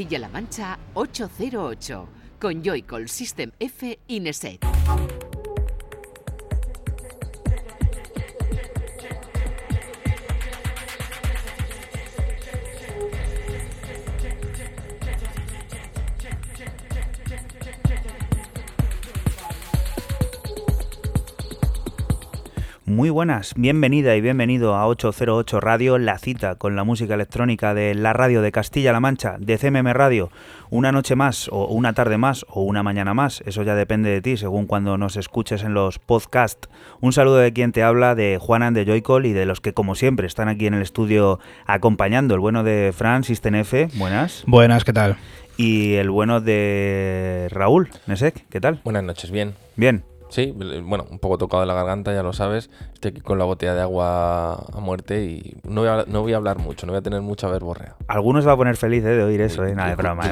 Castilla-La Mancha 808 con Joycall System F Ineset. Muy buenas, bienvenida y bienvenido a 808 Radio, la cita con la música electrónica de la radio de Castilla-La Mancha, de CMM Radio. Una noche más, o una tarde más, o una mañana más, eso ya depende de ti, según cuando nos escuches en los podcasts. Un saludo de quien te habla, de Juanan de Joycol y de los que, como siempre, están aquí en el estudio acompañando. El bueno de Fran, F, buenas. Buenas, ¿qué tal? Y el bueno de Raúl, Nesek, ¿qué tal? Buenas noches, bien. Bien. Sí, bueno, un poco tocado de la garganta, ya lo sabes. Estoy aquí con la botella de agua a muerte y no voy a, no voy a hablar mucho, no voy a tener mucha verborrea. Algunos va a poner feliz eh, de oír eso, ¿eh? Nada, de broma.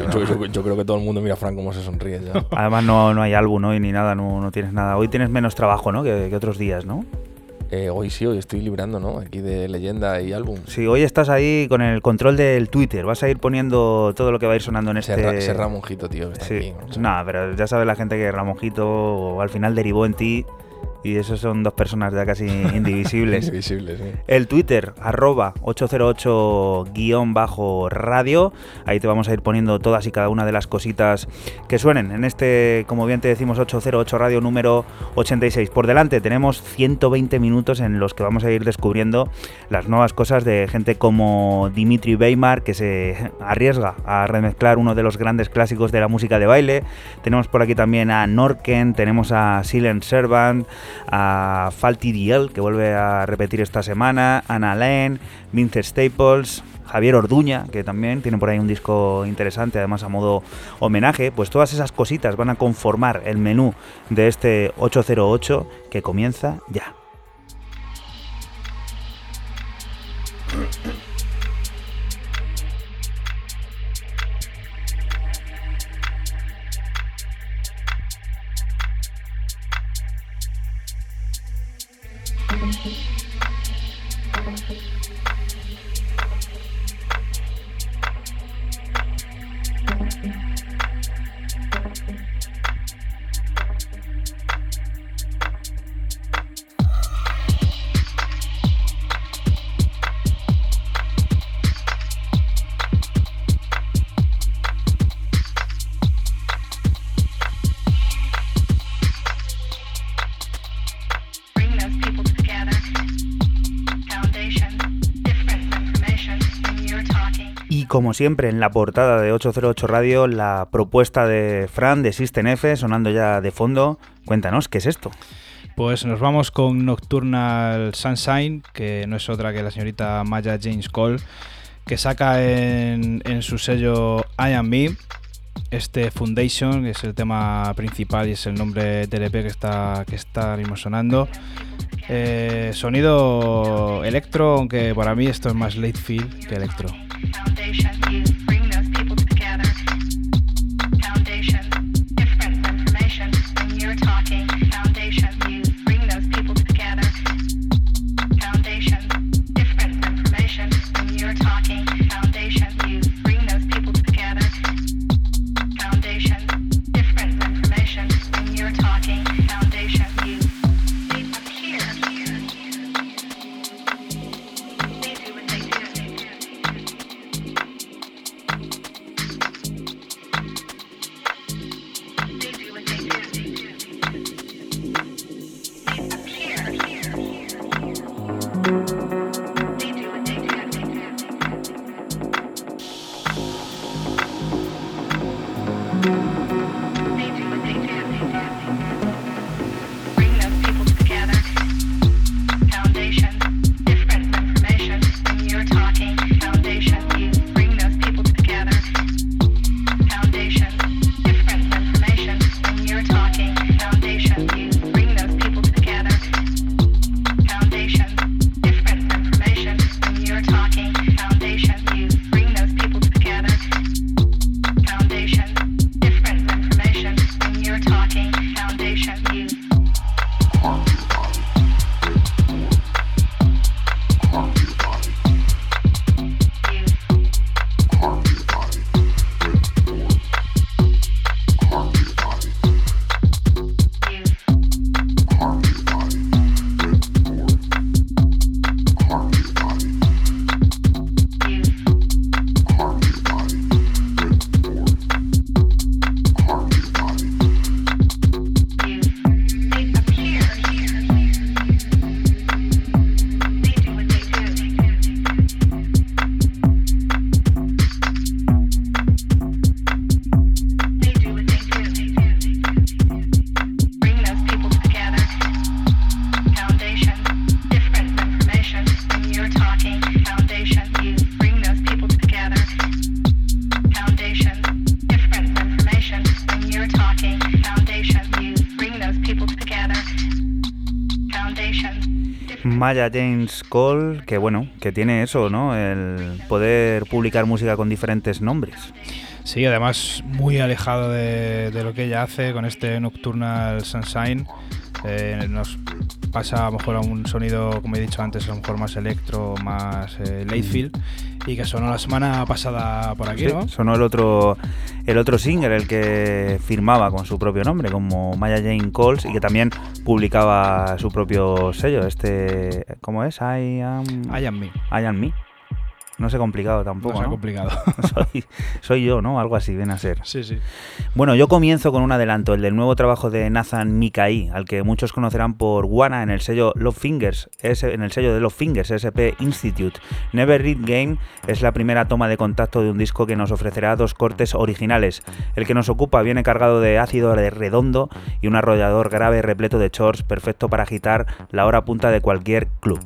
Yo, creo que todo el mundo mira a Frank como se sonríe ya. Además, no, no hay álbum hoy ni nada, no, no tienes nada. Hoy tienes menos trabajo, ¿no? Que, que otros días, ¿no? Eh, hoy sí, hoy estoy librando, ¿no? Aquí de leyenda y álbum. Sí, hoy estás ahí con el control del Twitter. Vas a ir poniendo todo lo que va a ir sonando en este. Ese Ramonjito, tío. sí. Aquí, no, pero ya sabe la gente que Ramonjito al final derivó en ti y esos son dos personas ya casi indivisibles. indivisibles, sí. El Twitter, arroba 808-radio. Ahí te vamos a ir poniendo todas y cada una de las cositas que suenen en este, como bien te decimos, 808 radio número 86. Por delante tenemos 120 minutos en los que vamos a ir descubriendo las nuevas cosas de gente como Dimitri Weimar, que se arriesga a remezclar uno de los grandes clásicos de la música de baile. Tenemos por aquí también a Norken, tenemos a Silent Servant a Falty Diel, que vuelve a repetir esta semana, Ana Len, Vince Staples, Javier Orduña, que también tiene por ahí un disco interesante, además a modo homenaje, pues todas esas cositas van a conformar el menú de este 808 que comienza ya. Siempre, en la portada de 808 Radio, la propuesta de Fran de System F sonando ya de fondo. Cuéntanos, ¿qué es esto? Pues nos vamos con Nocturnal Sunshine, que no es otra que la señorita Maya James Cole, que saca en, su sello I Am Me este Foundation, que es el tema principal y es el nombre del EP que está, que está mismo sonando. Eh, sonido electro, aunque para mí esto es más late feel que electro. Maya James Cole, que bueno, que tiene eso, ¿no? El poder publicar música con diferentes nombres. Sí, además muy alejado de, de lo que ella hace con este Nocturnal Sunshine. Eh, nos pasa a lo mejor a un sonido, como he dicho antes, a lo mejor más electro, más eh, Latefield, y que sonó la semana pasada por aquí, Sí, ¿no? sonó el otro, el otro single, el que firmaba con su propio nombre, como Maya Jane Coles, y que también publicaba su propio sello. Este, ¿cómo es? I am, I am me. I am me. No sé complicado No tampoco, sea ¿no? complicado. soy, soy yo, ¿no? Algo así, viene a ser. sí, sí. Bueno, yo comienzo con un adelanto, el del nuevo trabajo de Nathan Mikai, al que muchos conocerán por Wana en el sello Love Fingers, en el sello de Love Fingers, SP Institute. Never Read Game es la primera toma de contacto de un disco que nos ofrecerá dos cortes originales. El que nos ocupa viene cargado de ácido de redondo y un arrollador grave repleto de chords, perfecto para agitar la hora punta de cualquier club.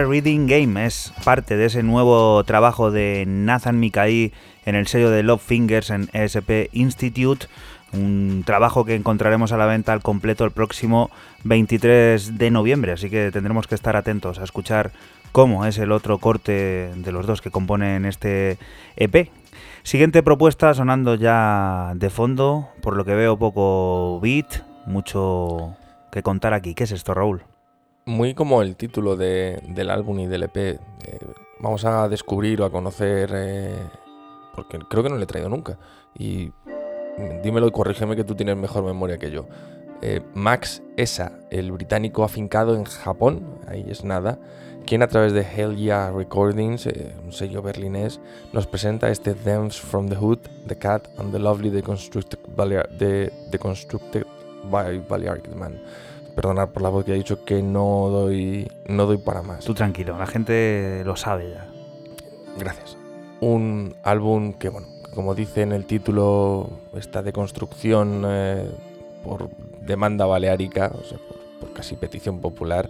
Reading Game es parte de ese nuevo trabajo de Nathan Mikai en el sello de Love Fingers en ESP Institute Un trabajo que encontraremos a la venta al completo el próximo 23 de noviembre, así que tendremos que estar atentos a escuchar cómo es el otro corte de los dos que componen este EP. Siguiente propuesta sonando ya de fondo, por lo que veo poco beat, mucho que contar aquí. ¿Qué es esto, Raúl? Muy como el título del álbum y del EP. Eh, vamos a descubrir o a conocer, eh, porque creo que no le he traído nunca. Y dímelo y corrígeme que tú tienes mejor memoria que yo. Eh, Max Esa, el británico afincado en Japón, ahí es nada, quien a través de Hell Yeah Recordings, un sello berlinés, nos presenta este Dance from the Hood, The Cat and the Lovely Deconstructed, de, Deconstructed by Balearic Man. Perdonad por la voz que he dicho que no doy, no doy para más. Tú tranquilo, la gente lo sabe ya. Gracias. Un álbum que, bueno, como dice en el título, esta deconstrucción eh, por demanda baleárica, o sea, por, casi petición popular,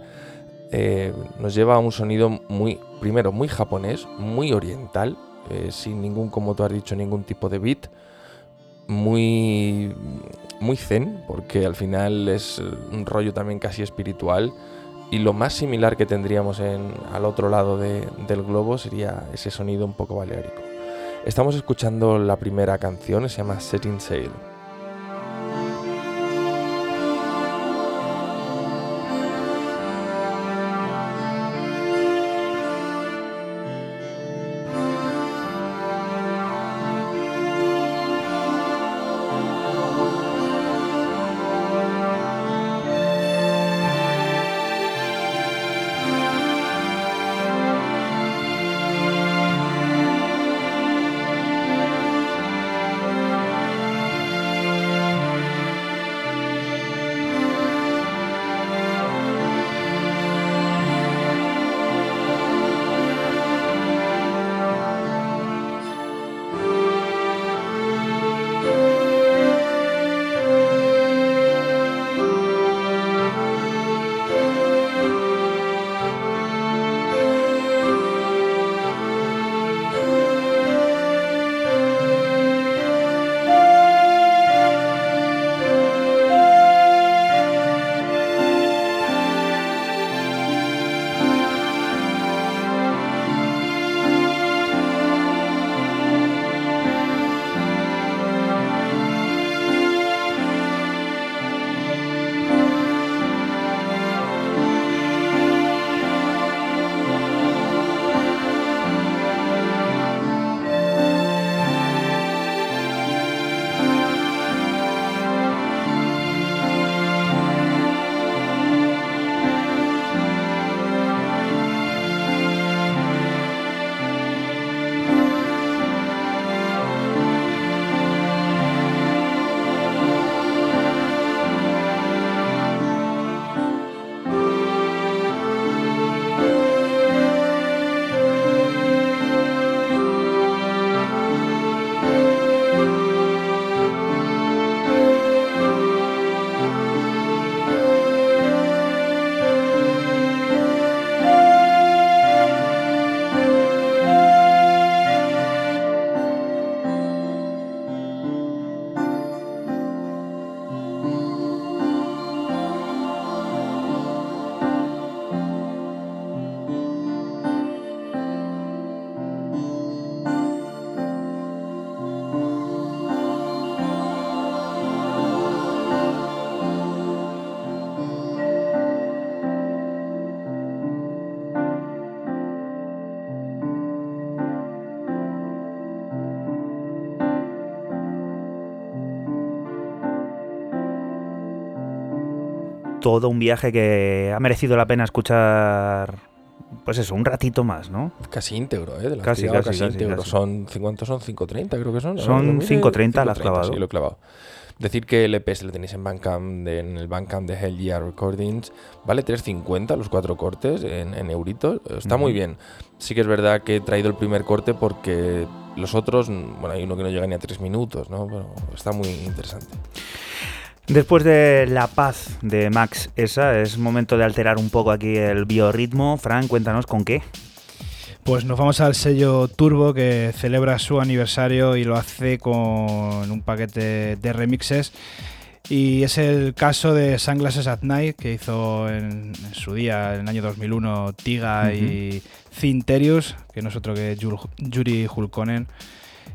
eh, nos lleva a un sonido muy, primero, muy japonés, muy oriental, eh, sin ningún, como tú has dicho, ningún tipo de beat, muy, muy zen, porque al final es un rollo también casi espiritual. Y lo más similar que tendríamos en, al otro lado del globo sería ese sonido un poco baleárico. Estamos escuchando la primera canción, se llama Setting Sail. Todo un viaje que ha merecido la pena escuchar pues eso, un ratito más, ¿no? Casi íntegro, ¿eh? De la casi, casi, casi, íntegro. Son, ¿cuántos son? 5.30 creo que son. Son 5.30 las clavado. Sí, lo he clavado. Decir que el EP se lo tenéis en Bandcamp, en el Bandcamp de Hell Yeah Recordings. Vale 3.50 los cuatro cortes en, en euritos. Está muy bien. Sí que es verdad que he traído el primer corte porque los otros, bueno, hay uno que no llega ni a 3 minutos, ¿no? Pero está muy interesante. Después de la paz de Max esa, es momento de alterar un poco aquí el biorritmo. Fran, cuéntanos con qué. Pues nos vamos al sello Turbo que celebra su aniversario y lo hace con un paquete de remixes. Y es el caso de Sunglasses at Night que hizo en, en su día, en el año 2001, Tiga y Cinterius, que no es otro que Yur- Yuri Hulkonen.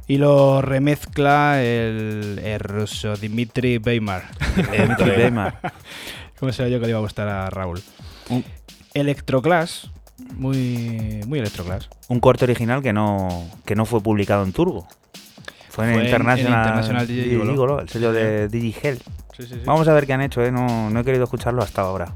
Y lo remezcla el, el ruso Dimitri Beimar. Dimitri Weimar. ¿Cómo se yo que le iba a gustar a Raúl? Un- Electroclass, muy, muy Electroclass. Un corte original que no, que no fue publicado en Turbo. Fue en Fue en- International, en International DJ Gigolo. Gigolo, el sello de Digihell. Sí, sí, sí. Vamos a ver qué han hecho, ¿eh? no, no he querido escucharlo hasta ahora.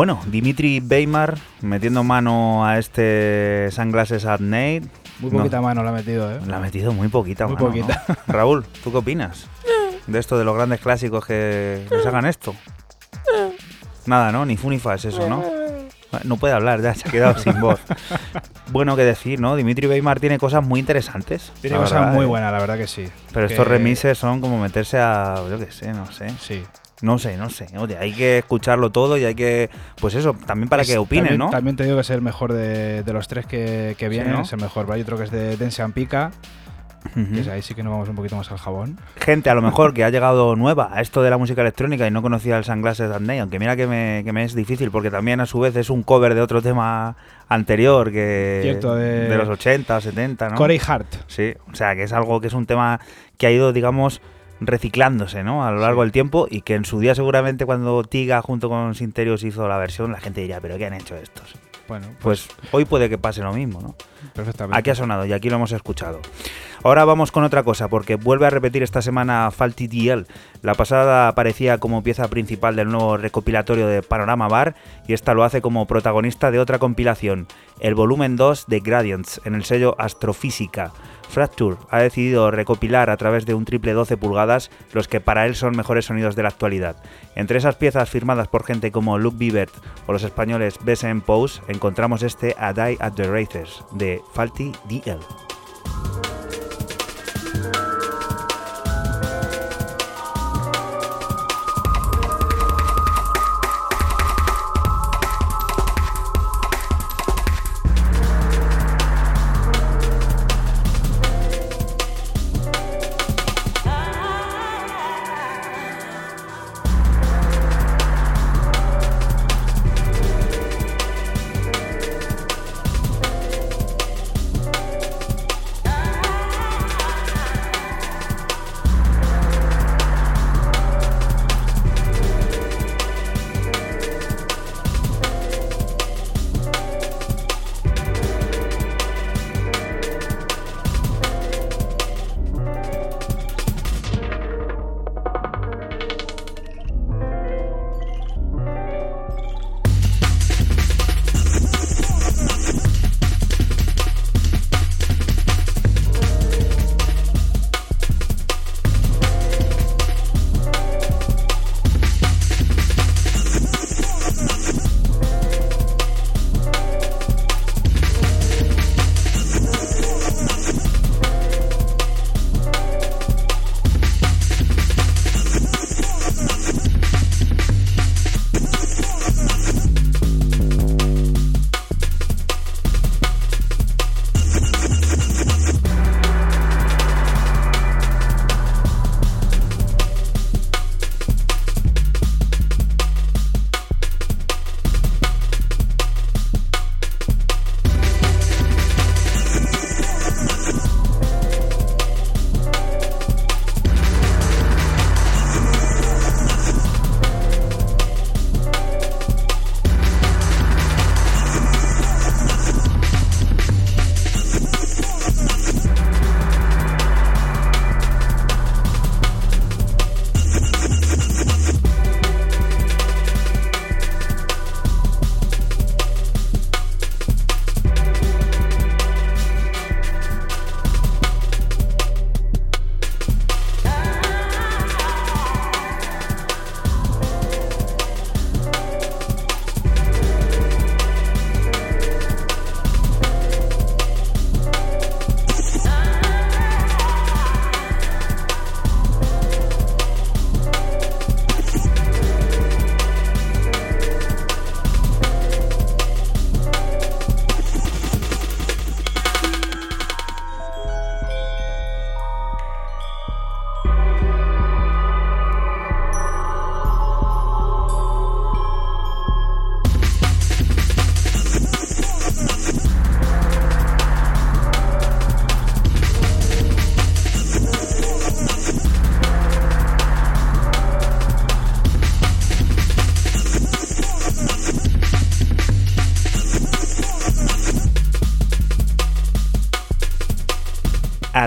Bueno, Dimitri Weimar metiendo mano a este Sunglasses at Night. Muy No, poquita mano la ha metido, ¿eh? La ha metido muy poquita Muy mano, poquita. ¿no? Raúl, ¿tú qué opinas? De esto de los grandes clásicos que nos hagan esto. Nada, ¿no? Ni fu ni fa es eso, ¿no? No puede hablar, ya se ha quedado sin voz. Bueno, que decir, ¿no? Dimitri Weimar tiene cosas muy interesantes. Tiene cosas verdad, muy ¿eh? buenas, la verdad que sí. Pero Que- estos remises son como meterse a, yo qué sé, no sé. Sí. No sé, no sé. Oye, hay que escucharlo todo y hay que. Pues eso, también para que opinen, también, ¿no? También te digo que es el mejor de, de los tres que, que vienen. ¿no? Es el mejor. Hay otro que es de Densean Pika. Ujú. que es ahí sí que nos vamos un poquito más al jabón. Gente, a lo mejor que ha llegado nueva a esto de la música electrónica y no conocía el Sunglasses and Day, aunque mira que me, que me es difícil porque también a su vez es un cover de otro tema anterior que Cierto, de- los 80, 70, ¿no? Corey Hart. Sí, o sea, que es algo que es un tema que ha ido, digamos, reciclándose, ¿no? A lo largo del tiempo y que en su día seguramente cuando Tiga junto con Sinterios hizo la versión, la gente diría, pero ¿qué han hecho estos? Bueno, Pues hoy puede que pase lo mismo, ¿no? perfectamente. Aquí ha sonado y aquí lo hemos escuchado. Ahora vamos con otra cosa, porque vuelve a repetir esta semana Faulty DL. La pasada aparecía como pieza principal del nuevo recopilatorio de Panorama Bar y esta lo hace como protagonista de otra compilación, el volumen 2 de Gradients, en el sello Astrofísica. Fracture ha decidido recopilar a través de un triple 12 pulgadas los que para él son mejores sonidos de la actualidad. Entre esas piezas firmadas por gente como Luke Bibert o los españoles BSM Pose, encontramos este A Die at the Races de Faulty DL.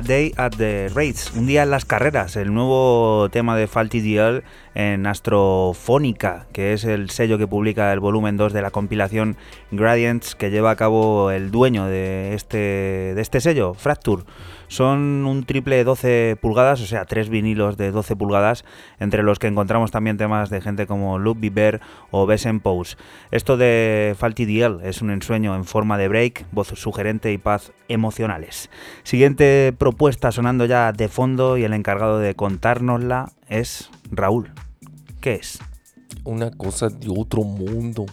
Day at the Rates, un día en las carreras, el nuevo tema de Faulty DL en Astrofónica, que es el sello que publica el volumen 2 de la compilación Gradients que lleva a cabo el dueño de este, de este sello, Fracture. Son un triple 12 pulgadas, o sea, tres vinilos de 12 pulgadas, entre los que encontramos también temas de gente como Luke Bieber o Besen Pose. Esto de Faulty DL es un ensueño en forma de break, voz sugerente y paz emocionales. Siguiente propuesta sonando ya de fondo y el encargado de contárnosla es Raúl. ¿Qué es? Una cosa de otro mundo.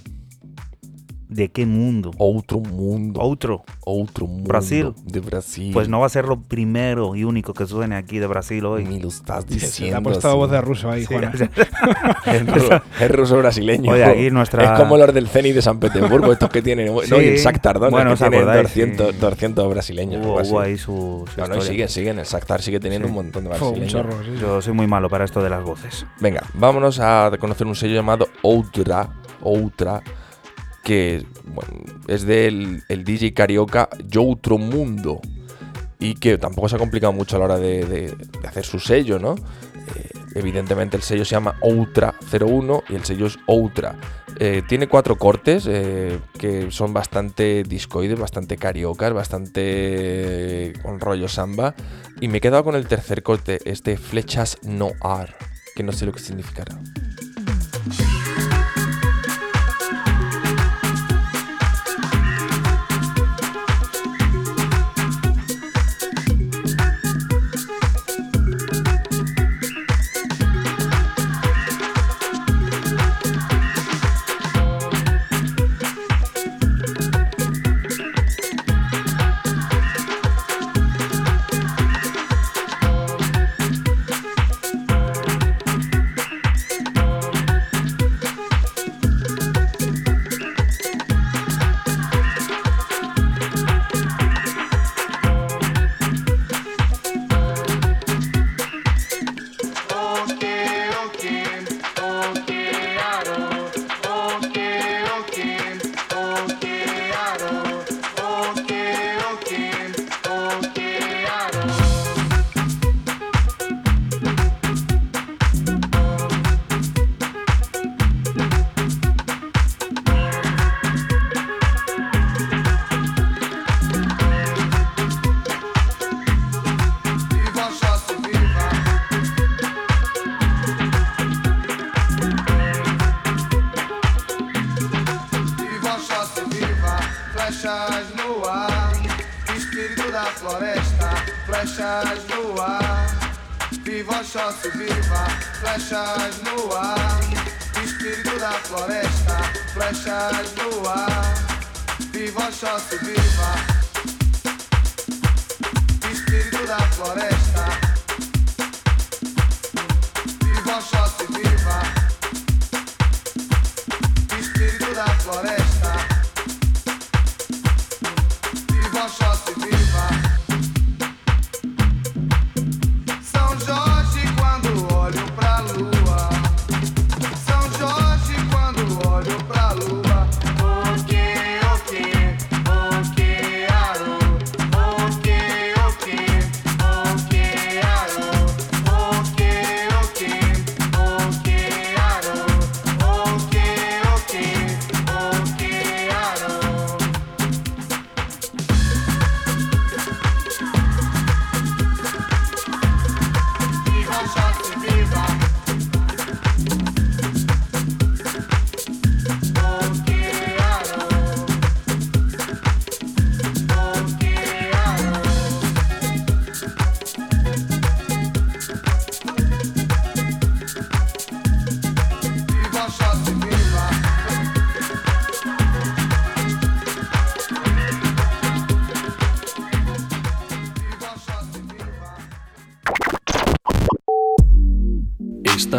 ¿De qué mundo? Otro mundo. Otro. Otro mundo. Brasil. De Brasil. Pues no va a ser lo primero y único que suene aquí de Brasil hoy. Ni lo estás diciendo. ha puesto así. voz de ruso ahí, Sí, Juana. Es ruso, es ruso brasileño. Oye, aquí nuestra- Es como los del CENI de San Petersburgo, estos que tienen. Sí. No, y el Shakhtar Donetsk, Bueno, que ¿os tienen acordáis? 200, Sí. 200 brasileños. hubo, algo así. hubo ahí su, su No, no, y siguen, siguen. El Shakhtar sigue teniendo Sí. un montón de Fue un brasileños. chorro, sí, sí. Yo soy muy malo para esto de las voces. Venga, vámonos a conocer un sello llamado Outra, Outra, que es del el DJ carioca Joutro Mundo y que tampoco se ha complicado mucho a la hora de, hacer su sello, ¿no? Eh, evidentemente el sello se llama Outra 01 y el sello es Outra. Eh, tiene cuatro cortes eh, que son bastante discoides, bastante cariocas, bastante con rollo samba. Y me he quedado con el tercer corte, este Flechas Noir, que no sé lo que significará.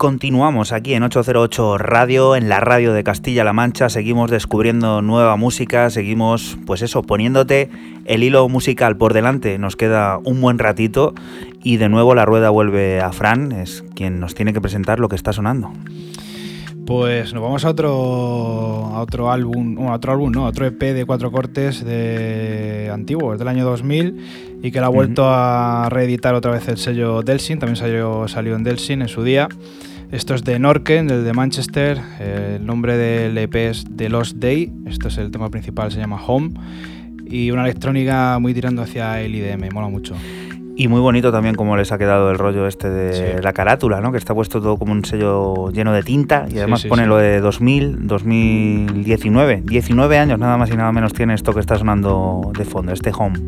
Continuamos aquí en 808 Radio, en la radio de Castilla-La Mancha. Seguimos descubriendo nueva música, seguimos, pues eso, poniéndote el hilo musical por delante. Nos queda un buen ratito y de nuevo la rueda vuelve a Fran, es quien nos tiene que presentar lo que está sonando. Pues nos vamos a otro a otro álbum, bueno, a otro álbum, no, a otro EP de cuatro cortes de antiguo, es del año 2000 y que lo ha vuelto a reeditar otra vez el sello Delsin, también salió, salió en Delsin en su día. Esto es de Norken, del de Manchester, el nombre del EP es The Lost Day, esto es el tema principal, se llama Home y una electrónica muy tirando hacia el IDM, mola mucho. Y muy bonito también como les ha quedado el rollo este de Sí. la carátula, ¿no? Que está puesto todo como un sello lleno de tinta y además sí, pone sí. lo de 2000, 2019. 19 años nada más y nada menos tiene esto que está sonando de fondo, este home.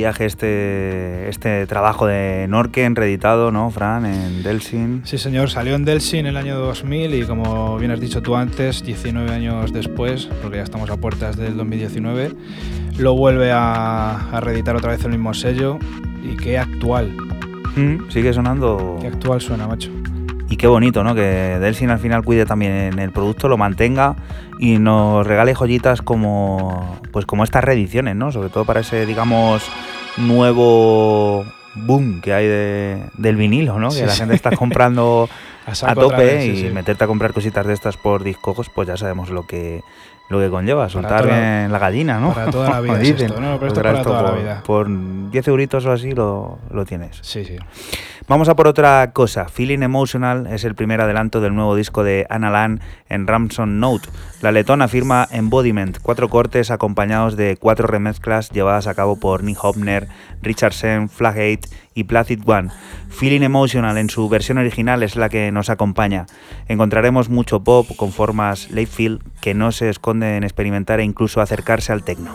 Viaje este, este trabajo de Norken reeditado, ¿no, Fran? En Delsin. Sí, señor, salió en Delsin el año 2000 y como bien has dicho tú antes, 19 años después, porque ya estamos a puertas del 2019, lo vuelve a, a reeditar otra vez el mismo sello y qué actual, Mm, sigue sonando. qué actual suena, macho. Y qué bonito, ¿no? Que Delsin al final cuide también el producto, lo mantenga y nos regale joyitas como pues como estas reediciones, ¿no? Sobre todo para ese, digamos, nuevo boom que hay de- del vinilo, ¿no? Sí, que la sí. gente está comprando A tope vez, sí, y meterte a comprar cositas de estas por discos, pues ya sabemos lo que lo que conlleva, soltar toda- bien la gallina, ¿no? para toda la vida es dicen. esto, ¿no? Pero esto para toda la por- vida. Por 10 euritos o así lo, lo tienes. Sí, sí. Vamos a por otra cosa. Feeling Emotional es el primer adelanto del nuevo disco de Anna Lan en Ramson Note. La letona firma Embodiment, cuatro cortes acompañados de cuatro remezclas llevadas a cabo por Nick Hopner, Richard Sen, Flagate y Placid One. Feeling Emotional en su versión original es la que nos acompaña. Encontraremos mucho pop con formas late feel que no se esconde en experimentar e incluso acercarse al techno.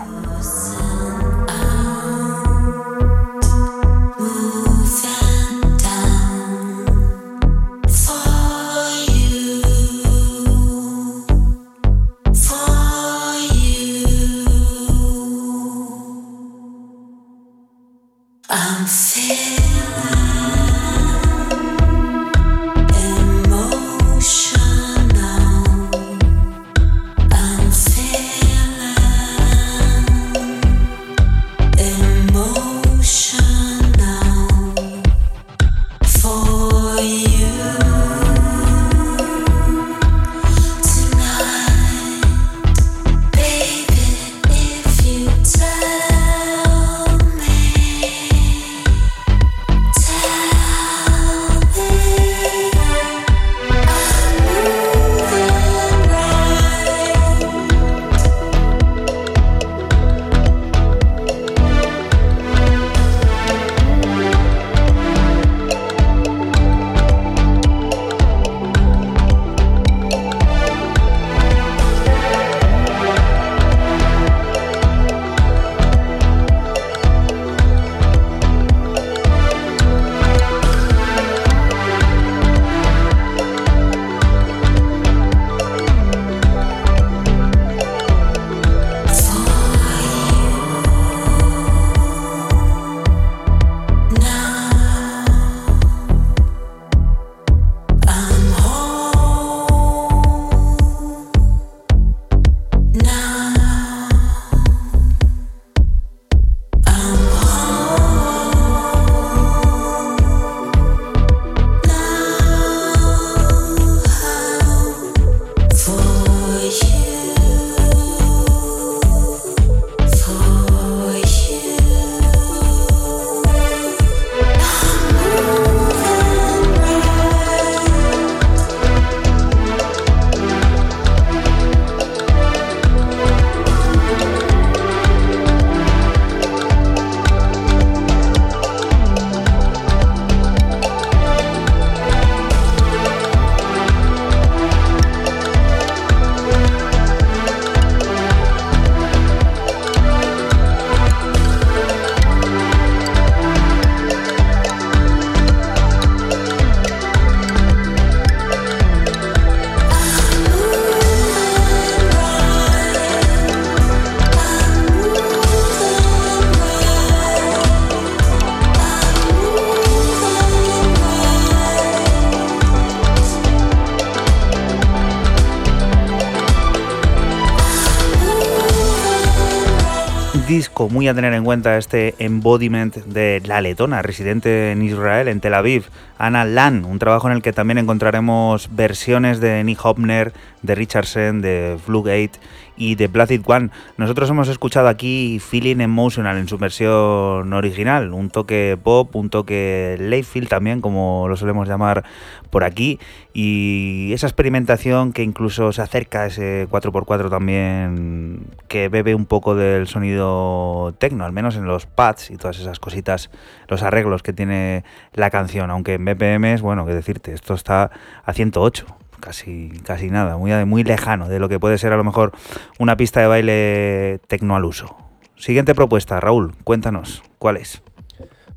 Muy a tener en cuenta, este embodiment de la letona, residente en Israel, en Tel Aviv, Anna Lan, un trabajo en el que también encontraremos versiones de Nick Hopner, de Richardson, de Flugate y de Placid One. Nosotros hemos escuchado aquí Feeling Emotional en su versión original, un toque pop, un toque Layfield también, como lo solemos llamar por aquí, y esa experimentación que incluso se acerca a ese 4x4 también, que bebe un poco del sonido techno, al menos en los pads y todas esas cositas, los arreglos que tiene la canción, aunque en BPM es, bueno, que decirte, esto está a 108 casi, casi nada, muy, muy lejano de lo que puede ser a lo mejor una pista de baile tecno al uso. Siguiente propuesta, Raúl, cuéntanos, ¿cuál es?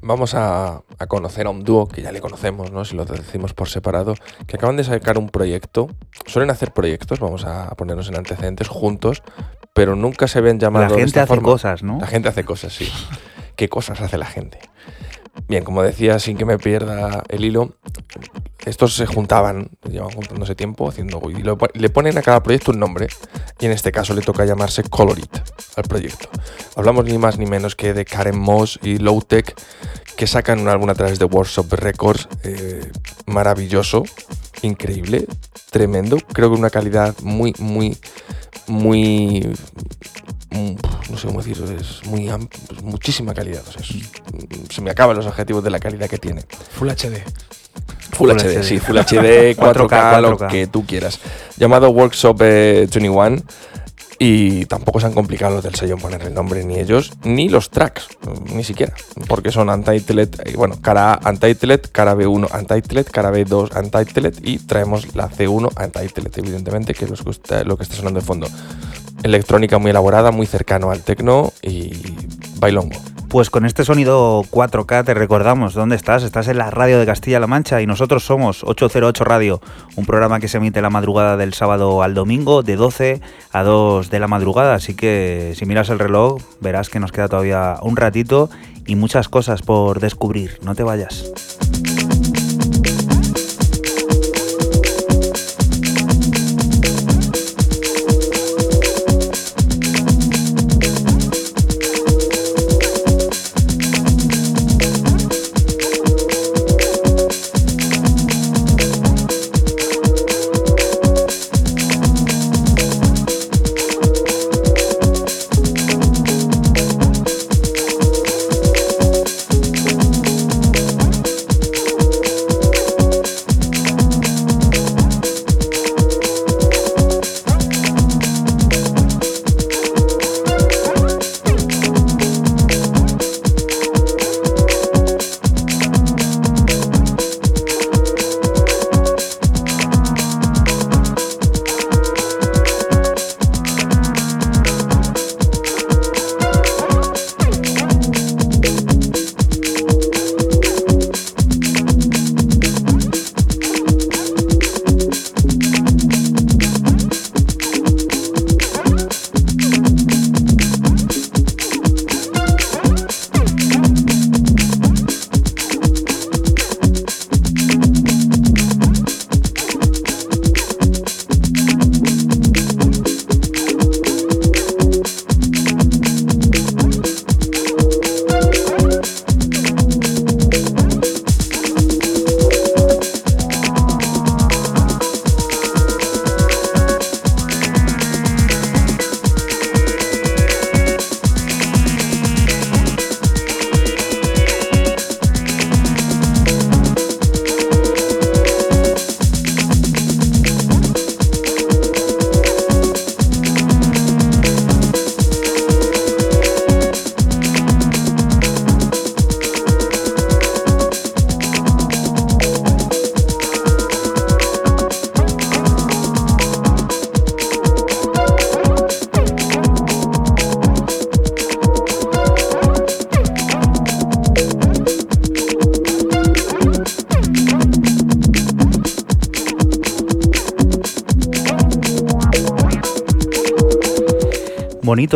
Vamos a, a conocer a un dúo que ya le conocemos, ¿no? Si lo decimos por separado, que acaban de sacar un proyecto. Suelen hacer proyectos, vamos a ponernos en antecedentes juntos, pero nunca se ven La llamados. de gente esta hace forma. cosas, ¿no? La gente hace cosas, sí. ¿Qué cosas hace la gente? Bien, como decía, sin que me pierda el hilo, estos se juntaban, llevan juntándose tiempo haciendo y le ponen a cada proyecto un nombre y en este caso le toca llamarse Colorit al proyecto. Hablamos ni más ni menos que de Karen Moss y Lowtech que sacan un álbum a través de Workshop Records eh, maravilloso, increíble, tremendo, creo que una calidad muy, muy, muy no sé cómo decirlo, es muy pues muchísima calidad. o sea, es- mm, se me acaban los adjetivos de la calidad que tiene. Full HD. Full, Full HD, HD. sí, Full HD, 4K, 4K, lo que tú quieras. Llamado Workshop eh, 21. Y tampoco se han complicado los del sello en poner el nombre, ni ellos, ni los tracks, ni siquiera. Porque son Untitled, eh, bueno, cara A Untitled, cara B1 Untitled, cara B2 Untitled y traemos la C1 Untitled, evidentemente, que es lo que está, sonando de fondo. Electrónica muy elaborada, muy cercano al techno y bailongo. Pues con este sonido 4K te recordamos dónde estás. Estás en la radio de Castilla-La Mancha y nosotros somos 808 Radio, un programa que se emite la madrugada del sábado al domingo de 12 a 2 de la madrugada. Así que si miras el reloj verás que nos queda todavía un ratito y muchas cosas por descubrir. No te vayas.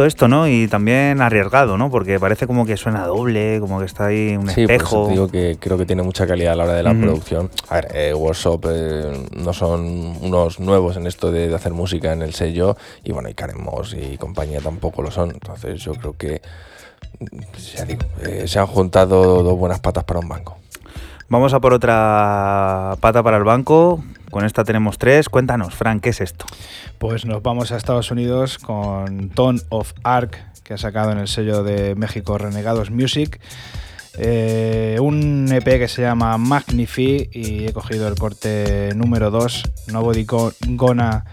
esto, ¿no? Y también arriesgado, ¿no? Porque parece como que suena doble, como que está ahí un sí, espejo. Por digo que creo que tiene mucha calidad a la hora de la producción. A ver, eh, Workshop eh, no son unos nuevos en esto de, hacer música en el sello y bueno, y Karen y compañía tampoco lo son. Entonces yo creo que, eh, se han juntado dos buenas patas para un banco. Vamos a por otra pata para el banco. Con esta tenemos tres. Cuéntanos, Frank, ¿qué es esto? pues nos vamos a Estados Unidos con Tone of Arc, que ha sacado en el sello de México Renegados Music. Eh, un EP que se llama Magnify y he cogido el corte número 2, Nobody Gonna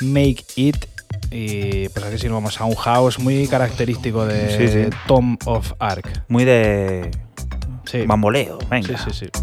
Make It. Y pues aquí sí nos vamos a un house muy característico de. Tom of Arc. Muy de sí. venga. Sí, sí, sí.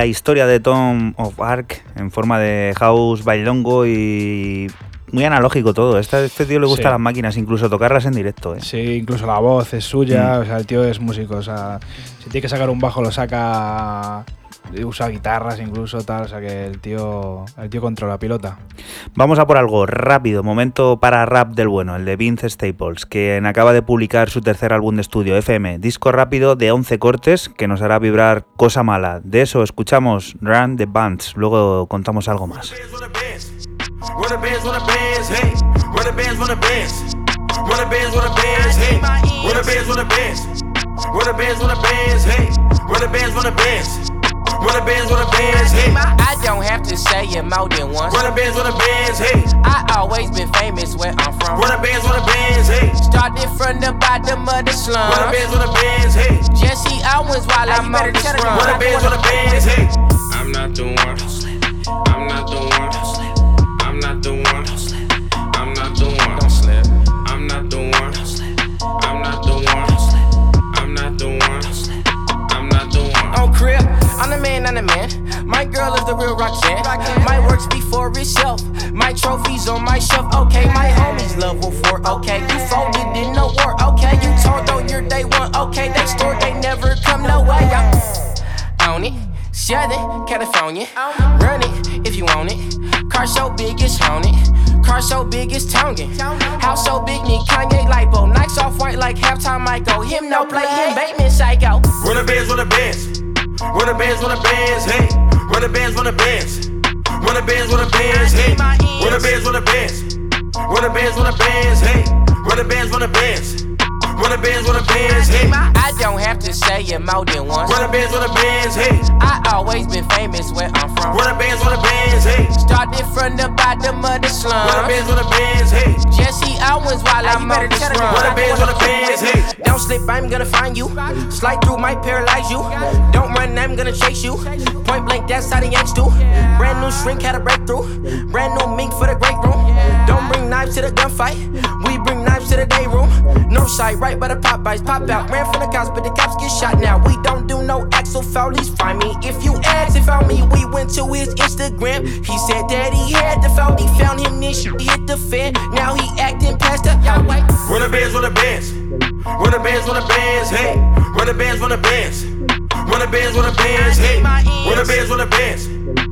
la historia de Tom of Arc en forma de house bailongo y muy analógico todo. Este, este tío le gusta las máquinas, incluso tocarlas en directo. ¿eh? Sí, incluso la voz es suya, mm. el tío es músico. O sea, si tiene que sacar un bajo lo saca, usa guitarras incluso, tal. O sea, que el tío, el tío controla pilota algo rápido, momento para rap del bueno, el de Vince Staples, quien acaba de publicar su tercer álbum de estudio, FM, disco rápido de 11 cortes que nos hará vibrar cosa mala. De eso escuchamos Run the Bands, luego contamos algo más. Run the bands, run the bands, hey. The the the the the the the the. I don't have to say it more than once. Run the bands, run the bands, hey. I always been famous where I'm from. Run the bands, run the bands, hey. Started from the bottom of the slums. Run the bands, run the bands, hey. Jesse Owens while I'm on this run. Run the bands, run the bands, hey. I'm not the one. I'm not the one. I'm not the one. I'm not the one. Don't slip. I'm not the one. I'm not the one. I'm the man, I'm the man. My girl is the real Roxanne. My works before itself. My trophies on my shelf. Okay, my homies level four. Okay, you folded in the war. Okay, you told on your day one. Okay, they store, they never come no way. I'm on it. Southern California. Run it if you want it. Car so big it's haunted. Car so big it's tonguing. House so big need Kanye lipo. Nights off white like halftime Michael. Him no play, him Bateman psycho. Run the bands, run the bands. Run the bands, run the bands, hey. Run the bands, run the bands. Run the bands, run the bands, hey. Run the bands, run the bands. Run the bands, run the bands, hey. Run the bands, run the bands. Run the bands, run the bands, hey. I don't have to say it more than once. Run the bands, run the bands, hey. I always been famous where I'm from. Run the bands, run the bands, hey. Started from the bottom of the slums. Run the bands, run the bands, hey. Jesse Owens while I'm on this run. Run the bands, run the bands, hey. Don't slip, I'm gonna find you. Slide through might paralyze you. Don't run, I'm gonna chase you. Point blank, that's how the Yanks do. Brand new shrink had a breakthrough. Brand new mink for the great room. Don't bring knives to the gunfight. We bring knives to the day room. North side, right by the Popeyes. Pop out, ran from the cops, but the cops get shot now. We don't do no Axel Foley's. Find me if you ask if found me. We went to his Instagram. He said that he had the phone. He found him this shit. Hit the fan. Now he acting past the y'all. Run the bands, run the bands. Run the bands, run the bands, hey. Run the bands, run the bands. Run the bands, run the bands, hey. Run the bands, run the bands.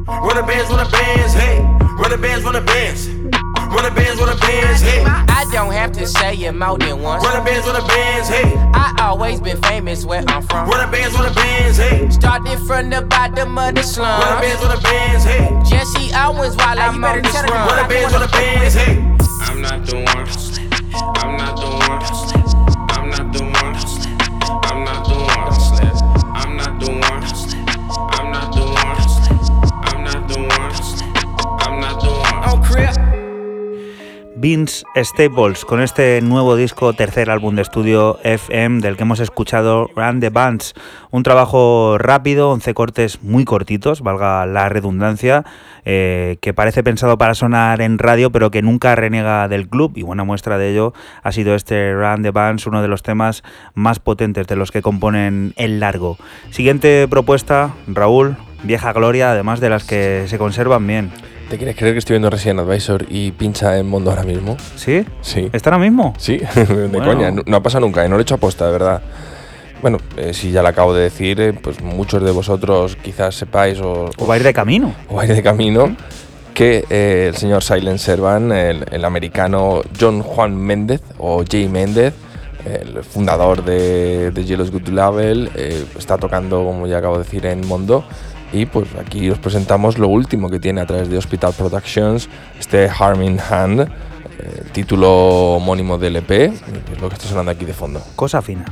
Run the bands, run the bands, hey. Run the bands, run the bands. Run the bands, run the bands, hey. I don't have to say it more than once. Run the bands, run the bands, hey. I always been famous where I'm from. Run the bands, run the bands, hey. Started from the bottom of the Run the bands, run the bands, hey. Jesse Owens while I'm on this Run the bands, run the bands, hey. I'm not the one. I'm not the one. Vince Staples con este nuevo disco, tercer álbum de estudio FM del que hemos escuchado Run the Bands, un trabajo rápido, 11 cortes muy cortitos, valga la redundancia, eh, que parece pensado para sonar en radio pero que nunca reniega del club y buena muestra de ello ha sido este Run the Bands, uno de los temas más potentes de los que componen el largo. Siguiente propuesta, Raúl, vieja gloria, además de las que se conservan bien. ¿Te quieres creer que estoy viendo Resident Advisor y pincha en Mondo ahora mismo? ¿Sí? Sí. ¿Está ahora mismo? Sí, de Bueno. coña, no, no ha pasado nunca, y no lo he hecho aposta, de verdad. Bueno, eh, si ya lo acabo de decir, eh, pues muchos de vosotros quizás sepáis o, ¿O va a ir de camino? o vais de camino que eh, el señor Silent Servan, el, el americano John Juan Méndez o Jay Méndez, el fundador de, de Yellow's Good Label, eh, está tocando, como ya acabo de decir, en Mondo. Y pues aquí os presentamos lo último que tiene a través de Hospital Productions, este Harm in Hand, eh, título homónimo del EP, que es lo que está sonando aquí de fondo. Cosa fina.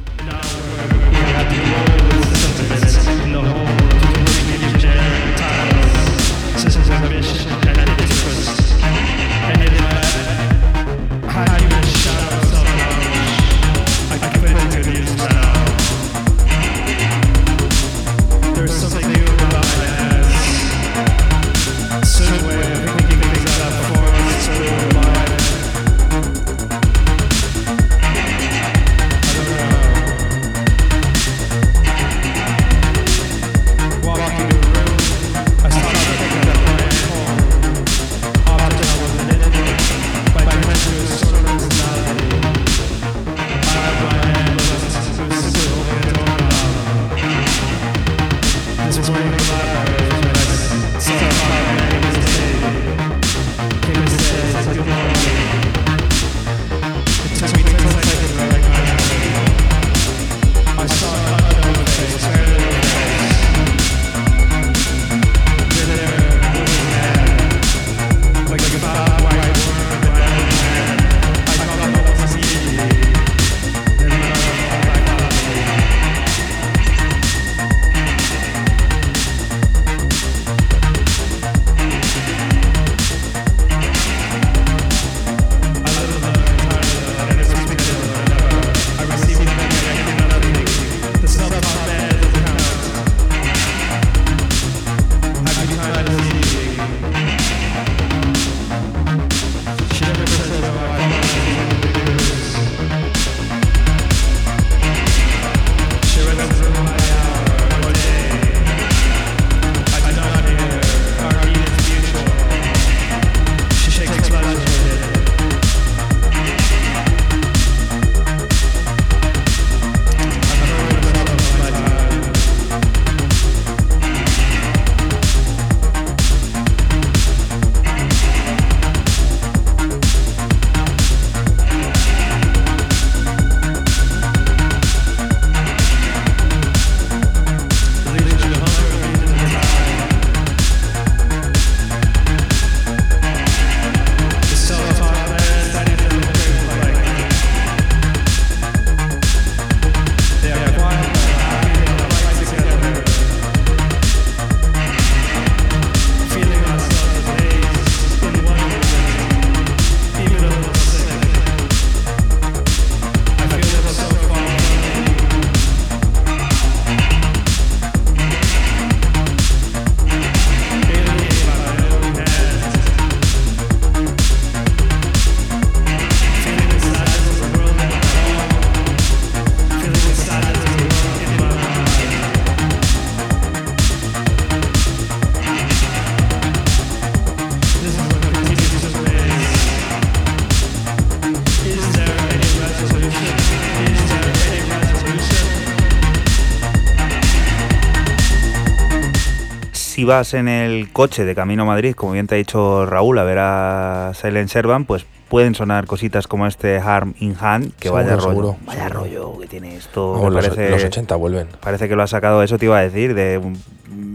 Vas en el coche de camino a Madrid, como bien te ha dicho Raúl, a ver a Silent Servant, pues pueden sonar cositas como este Harm in Hand, que Seguro, vaya rollo, seguro, vaya seguro. rollo que tiene esto. Me los, parece, los 80 vuelven. parece que lo ha sacado, eso te iba a decir, de un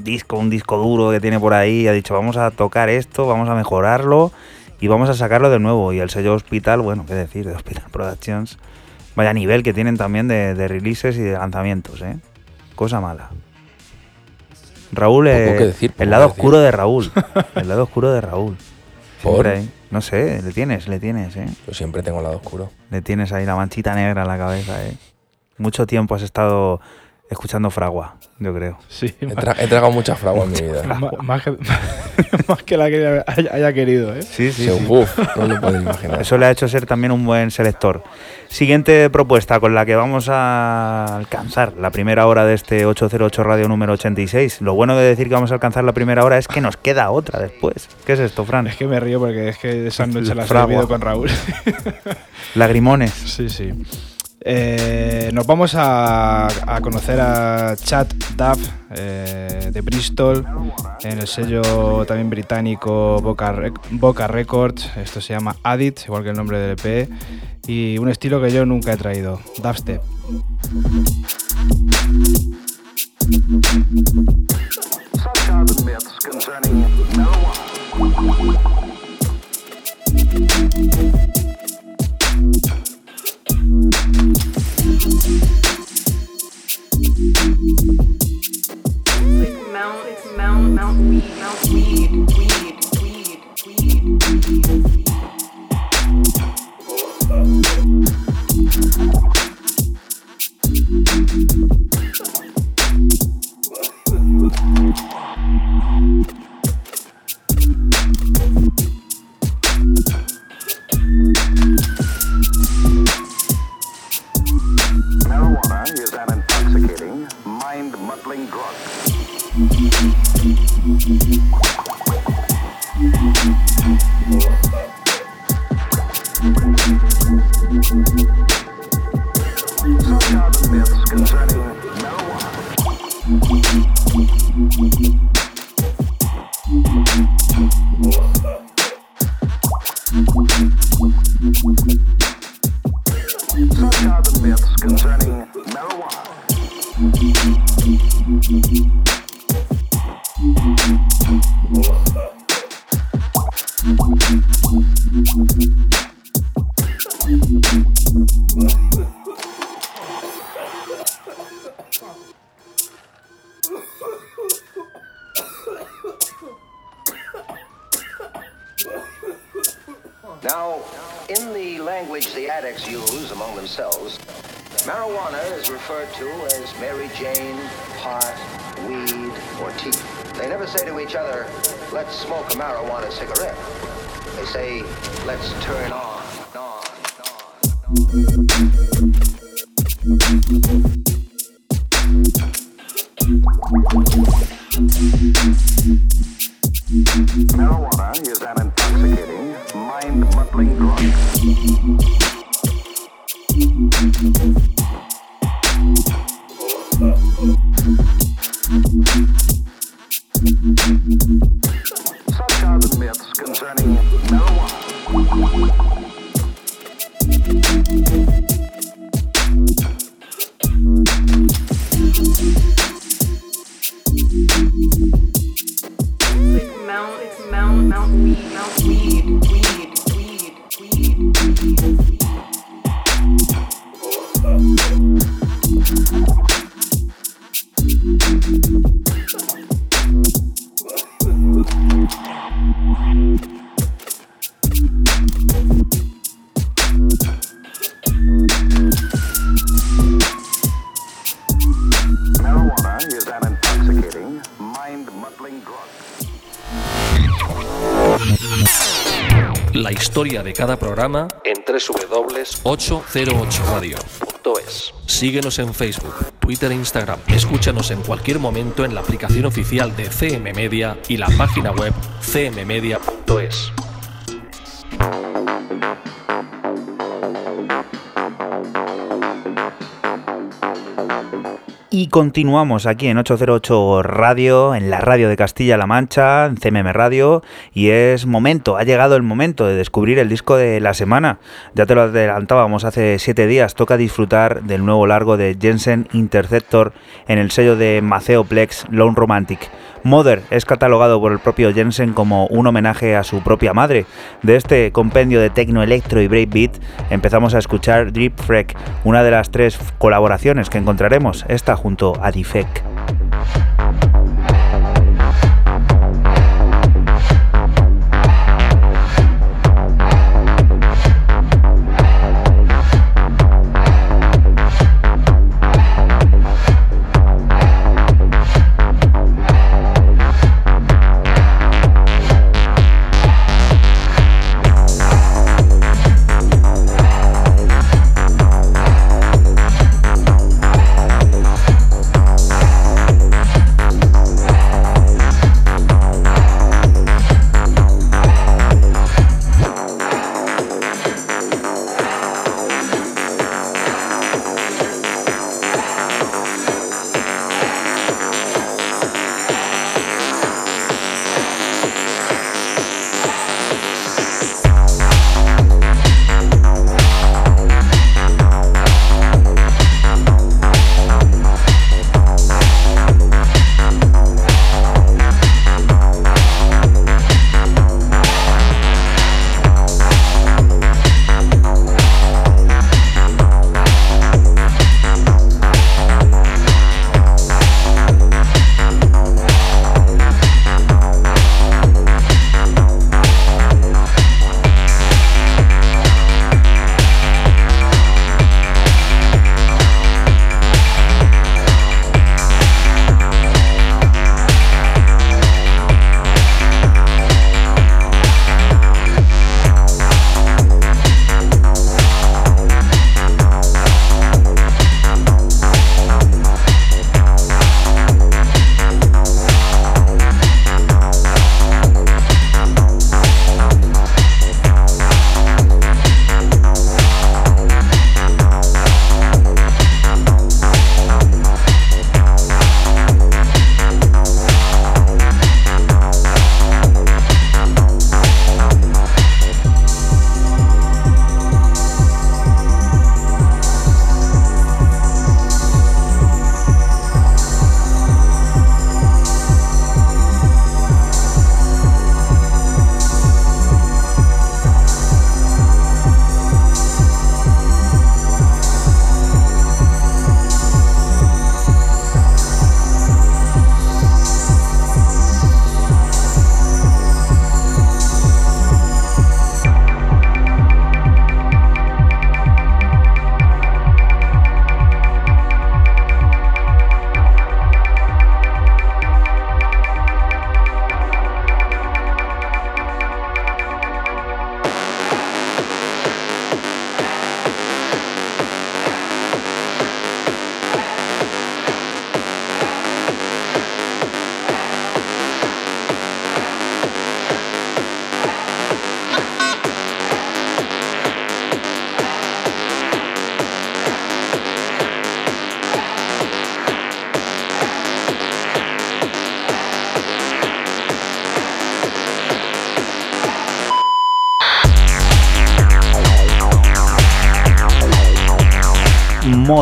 disco, un disco duro que tiene por ahí, ha dicho vamos a tocar esto, vamos a mejorarlo y vamos a sacarlo de nuevo. Y el sello Hospital, bueno, qué decir, de Hospital Productions, vaya nivel que tienen también de, de releases y de lanzamientos, ¿eh? Cosa mala. Raúl, decir, poco el lado oscuro de Raúl. El lado oscuro de Raúl. ¿Por? Ahí. No sé, le tienes, le tienes, ¿eh? Yo siempre tengo el lado oscuro. Le tienes ahí la manchita negra en la cabeza, ¿eh? Mucho tiempo has estado escuchando Fragua, yo creo. Sí, He, tra- he tragado mucha fragua en mi vida. más, que, más que la que haya, haya querido, ¿eh? Sí, sí, Sí, sí. uf, no lo podéis imaginar. Eso le ha hecho ser también un buen selector. Siguiente propuesta con la que vamos a alcanzar la primera hora de este 808 Radio número 86. Lo bueno de decir que vamos a alcanzar la primera hora es que nos queda otra después. ¿Qué es esto, Fran? Es que me río porque es que esa noche la he Fragua. vivido con Raúl. Lagrimones. Sí, sí. Eh, nos vamos a, conocer a Chad Duff eh, de Bristol en el sello también británico Boca Records. Esto se llama Adit, igual que el nombre del EP. Y un estilo que yo nunca he traído, dubstep. Mount, it's Mount, Mount weed, Mount weed, weed, weed, weed, gambling drunk. www.808radio.es. Síguenos en Facebook, Twitter e Instagram. Escúchanos en cualquier momento en la aplicación oficial de CM Media y la página web cmmedia.es. Y continuamos aquí en 808 Radio, en la radio de Castilla-La Mancha, en CMM Radio, y es momento, ha llegado el momento de descubrir el disco de la semana. Ya te lo adelantábamos hace siete días, toca disfrutar del nuevo largo de Jensen Interceptor en el sello de Maceo Plex Lone Romantic. Mother es catalogado por el propio Jensen como un homenaje a su propia madre. De este compendio de techno, electro y breakbeat empezamos a escuchar Drip Freak, una de las tres colaboraciones que encontraremos, esta junto a Defect.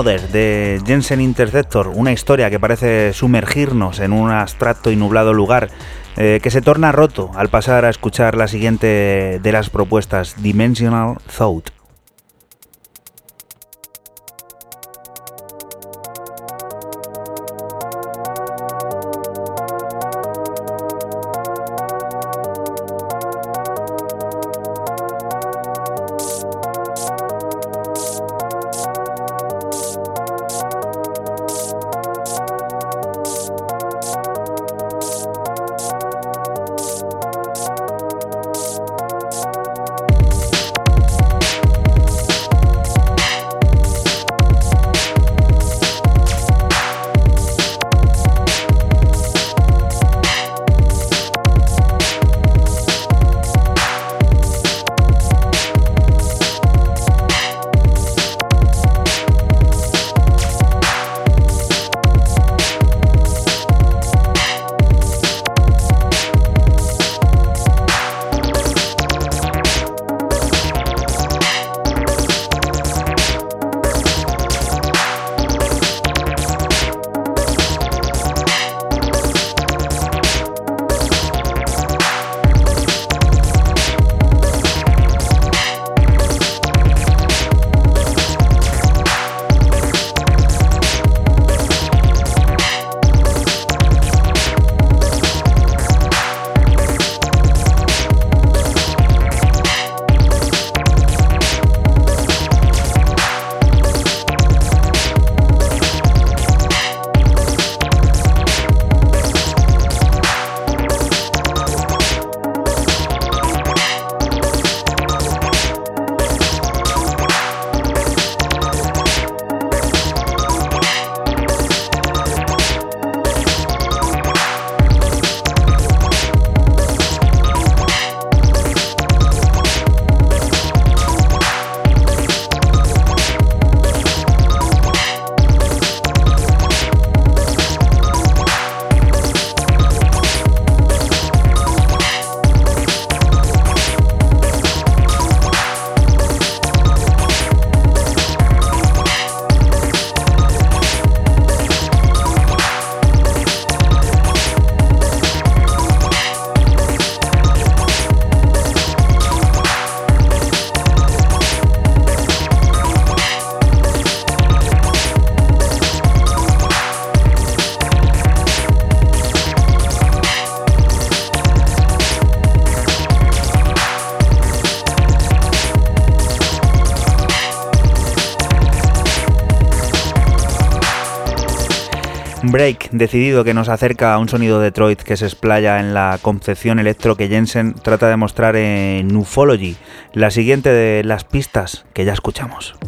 De Jensen Interceptor, una historia que parece sumergirnos en un abstracto y nublado lugar eh, que se torna roto al pasar a escuchar la siguiente de las propuestas, Dimensional Thought. Decidido que nos acerca a un sonido Detroit que se explaya en la concepción electro que Jensen trata de mostrar en Ufology, la siguiente de las pistas que ya escuchamos.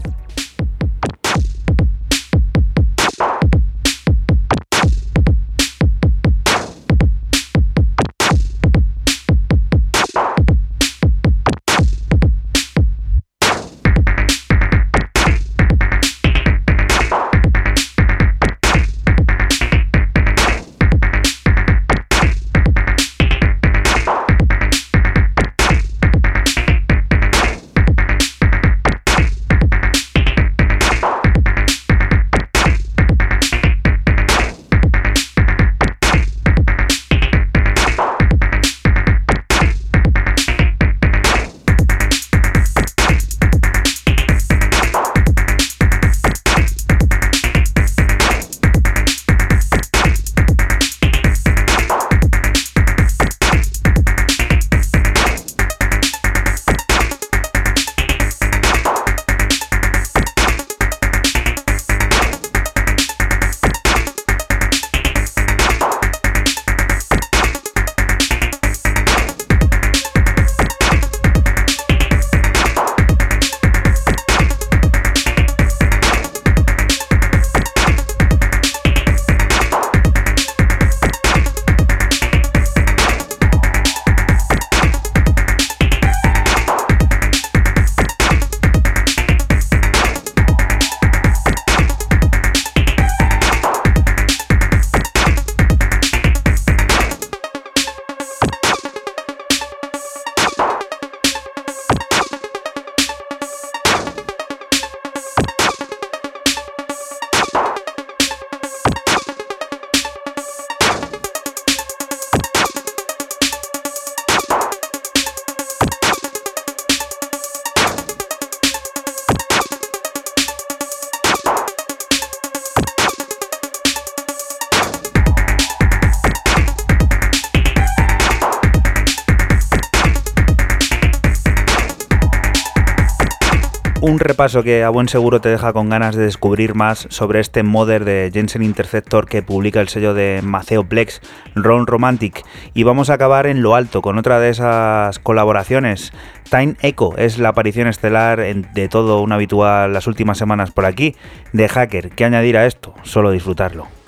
Repaso que a buen seguro te deja con ganas de descubrir más sobre este modder de Jensen Interceptor que publica el sello de Maceo Plex, Ron Romantic. Y vamos a acabar en lo alto con otra de esas colaboraciones. Time Echo es la aparición estelar de todo un habitual las últimas semanas por aquí. De Hacker, ¿qué añadir a esto? Solo disfrutarlo.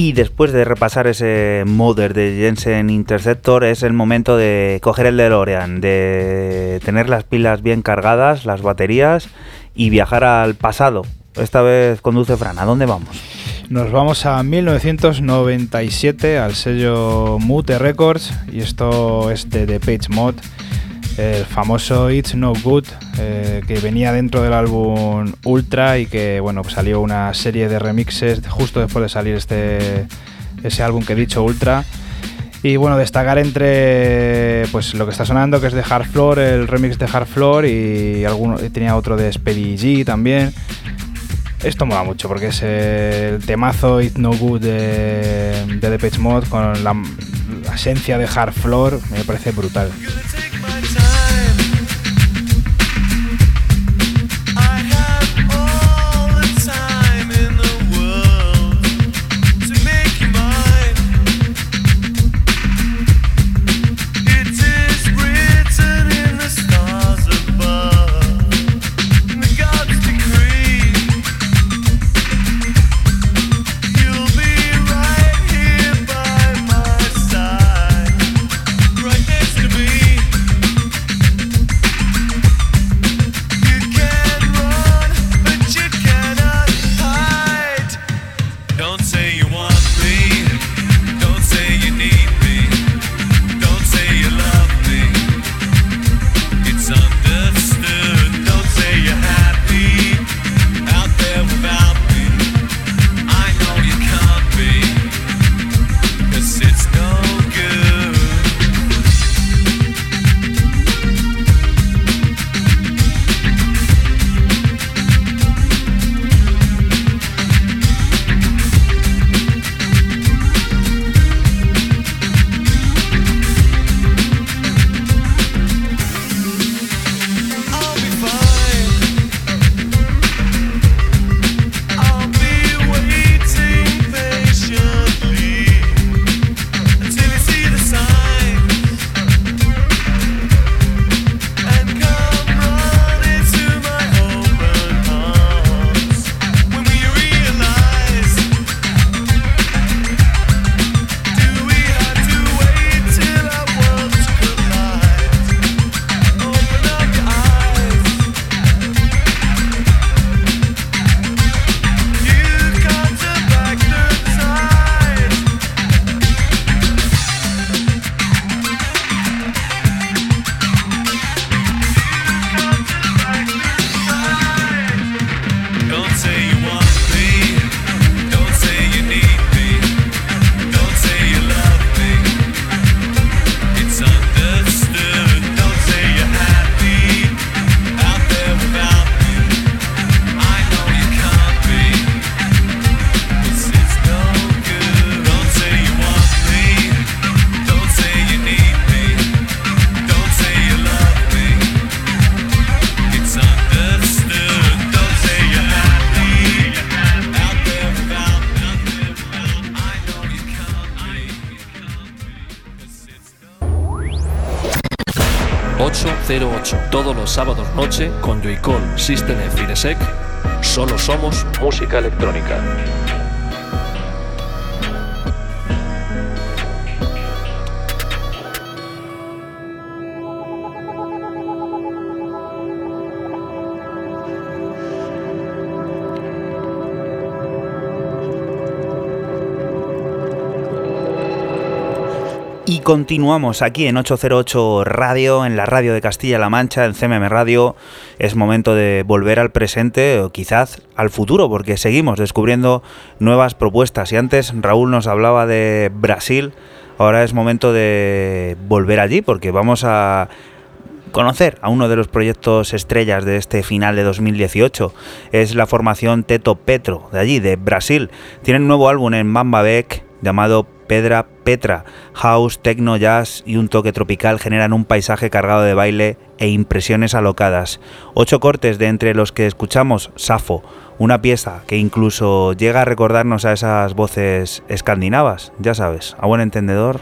Y después de repasar ese Mother de Jensen Interceptor, es el momento de coger el DeLorean, de tener las pilas bien cargadas, las baterías y viajar al pasado. Esta vez conduce Fran, ¿a dónde vamos? Nos vamos a 1997 al sello Mute Records y esto es de The Page Mod, el famoso It's No Good eh, que venía dentro del álbum Ultra y que bueno pues salió una serie de remixes justo después de salir este ese álbum que he dicho Ultra. Y bueno, destacar entre pues lo que está sonando, que es de Hard Floor, el remix de Hard Floor y alguno, tenía otro de Speedy G también. Esto mola mucho porque es el temazo It's No Good de, de Depeche Mode con la, esencia de Hard Floor, me parece brutal. Joycall, System F y The Sec. Solo somos música electrónica. Y continuamos aquí en 808 Radio, en la radio de Castilla-La Mancha, en CMM Radio. Es momento de volver al presente o quizás al futuro, porque seguimos descubriendo nuevas propuestas. Y antes Raúl nos hablaba de Brasil, ahora es momento de volver allí, porque vamos a conocer a uno de los proyectos estrellas de este final de 2018. Es la formación Teto Petro, de allí, de Brasil. Tienen un nuevo álbum en Bamba Beck llamado Pedra Petra. House, techno, jazz y un toque tropical generan un paisaje cargado de baile e impresiones alocadas. Ocho cortes de entre los que escuchamos Safo, una pieza que incluso llega a recordarnos a esas voces escandinavas, ya sabes, a buen entendedor.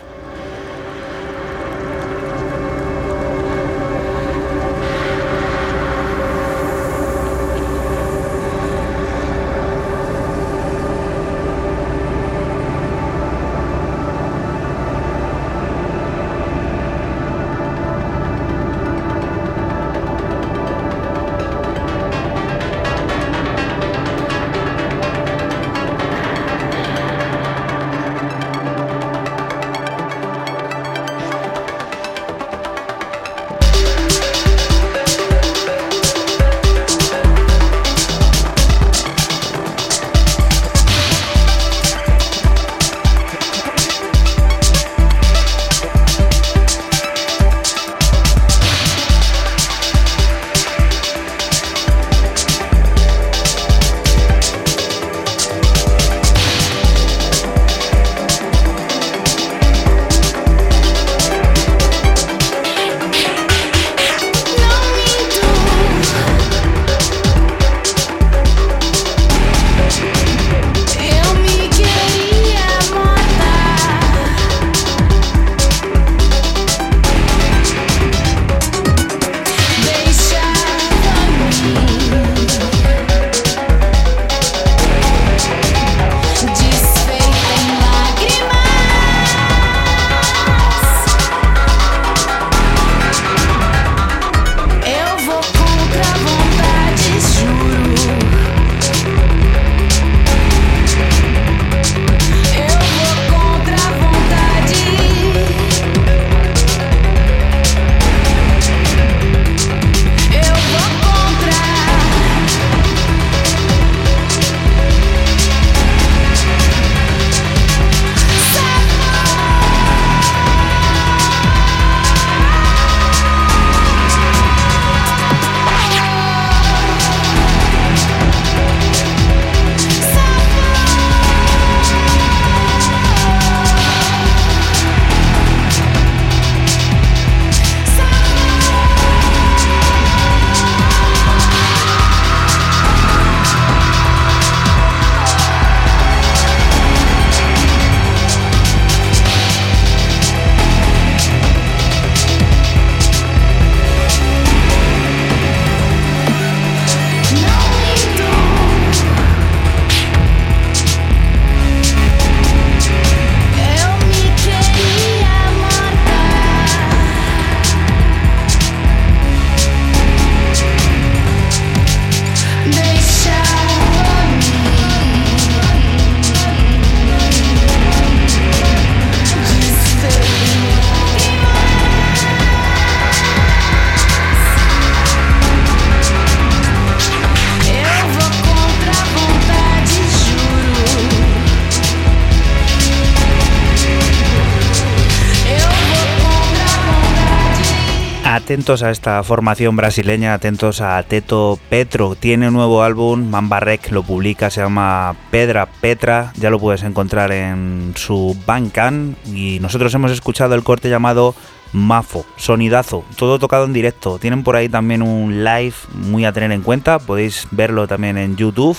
Atentos a esta formación brasileña, atentos a Teto Petro. Tiene un nuevo álbum, Mambarrek lo publica, se llama Pedra Petra. Ya lo puedes encontrar en su Bandcamp. Y nosotros hemos escuchado el corte llamado Mafo, sonidazo, todo tocado en directo. Tienen por ahí también un live muy a tener en cuenta, podéis verlo también en YouTube.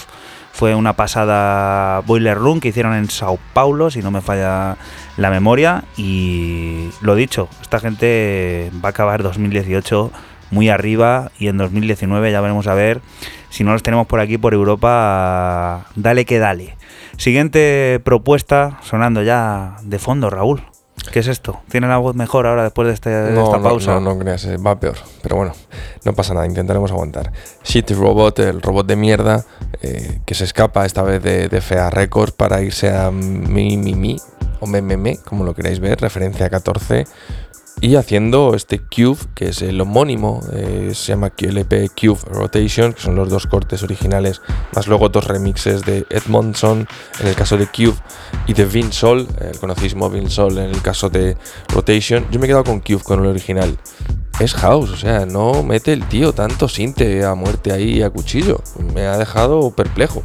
Fue una pasada Boiler Room que hicieron en Sao Paulo, si no me falla la memoria. Y lo dicho, esta gente va a acabar 2018 muy arriba y en 2019 ya veremos a ver si no los tenemos por aquí por Europa. Dale que dale. Siguiente propuesta sonando ya de fondo, Raúl. ¿Qué es esto? ¿Tiene la voz mejor ahora después de, este- de No, esta no, pausa? No, no creas, eh, va peor. Pero bueno, no pasa nada, intentaremos aguantar. Shitty Robot, el robot de mierda, eh, que se escapa esta vez de, de Fea Records para irse a Mi Mi Mi, o Me Me Me, como lo queráis ver, referencia a 14. Y haciendo este Cube, que es el homónimo, eh, se llama LP Cube Rotation, que son los dos cortes originales, más luego dos remixes de Edmondson, en el caso de Cube, y de Vin Sol, el conocidísimo Vin Sol, en el caso de Rotation. Yo me he quedado con Cube, con el original. Es house, o sea, no mete el tío tanto sinte a muerte ahí a cuchillo. Me ha dejado perplejo.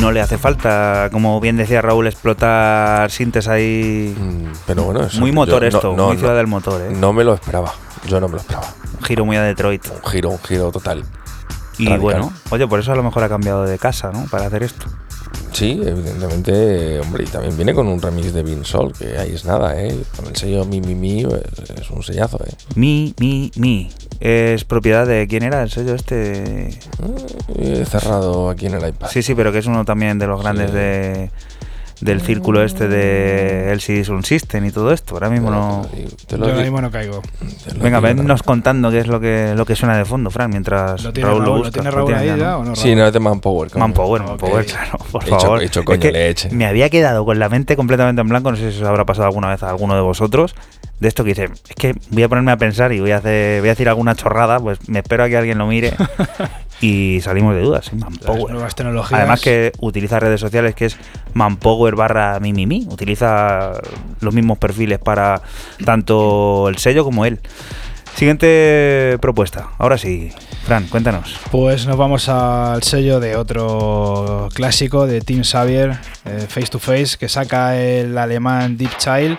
No le hace falta, como bien decía Raúl, explotar sintes ahí. Pero bueno, eso- muy motor yo esto, no, muy no. ciudad del motor, ¿eh? No me lo esperaba. Yo no me lo esperaba. Un giro muy a Detroit. Un giro, un giro total. Y Radical. bueno, oye, por eso a lo mejor ha cambiado de casa, ¿no? Para hacer esto. Sí, evidentemente, hombre, y también viene con un remix de Vin Sol, que ahí es nada, ¿eh? Con el sello Mi Mi Mi es, es un sellazo, ¿eh? Mi, mi, mi. Es propiedad de quién era el sello este. Eh, cerrado aquí en el iPad. Sí, sí, pero que es uno también de los grandes de, del círculo este de LCD Sound System y todo esto. Ahora mismo no. Te Yo ahora mismo no caigo. Venga, vennos contando qué es lo que, lo que suena de fondo, Fran, mientras ¿Lo tiene Raúl lo Raúl? ¿Lo busca. tiene Raúl ahí tiene ya o no, Sí, no es de Manpower. coño. Manpower, Manpower, claro, por Hecho- favor. hecho Es coño que leche. Me había quedado con la mente completamente en blanco, no sé si os habrá pasado alguna vez a alguno de vosotros, de esto que dice, es que voy a ponerme a pensar y voy a, hacer, voy a decir alguna chorrada, pues me espero a que alguien lo mire y salimos de dudas. ¿sí? Manpower. nuevas tecnologías. Además que utiliza redes sociales que es Manpower barra Mimimi, utiliza los mismos perfiles para tanto el sello como él. Siguiente propuesta. Ahora sí, Fran, cuéntanos. Pues nos vamos al sello de otro clásico de Team Xavier, eh, Face to Face, que saca el alemán Deep Child,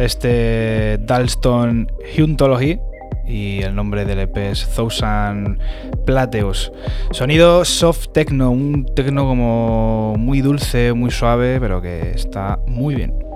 este Dalston Huntology, y el nombre del EP es Thousand Plateus. Sonido soft techno, un techno como muy dulce, muy suave, pero que está muy bien.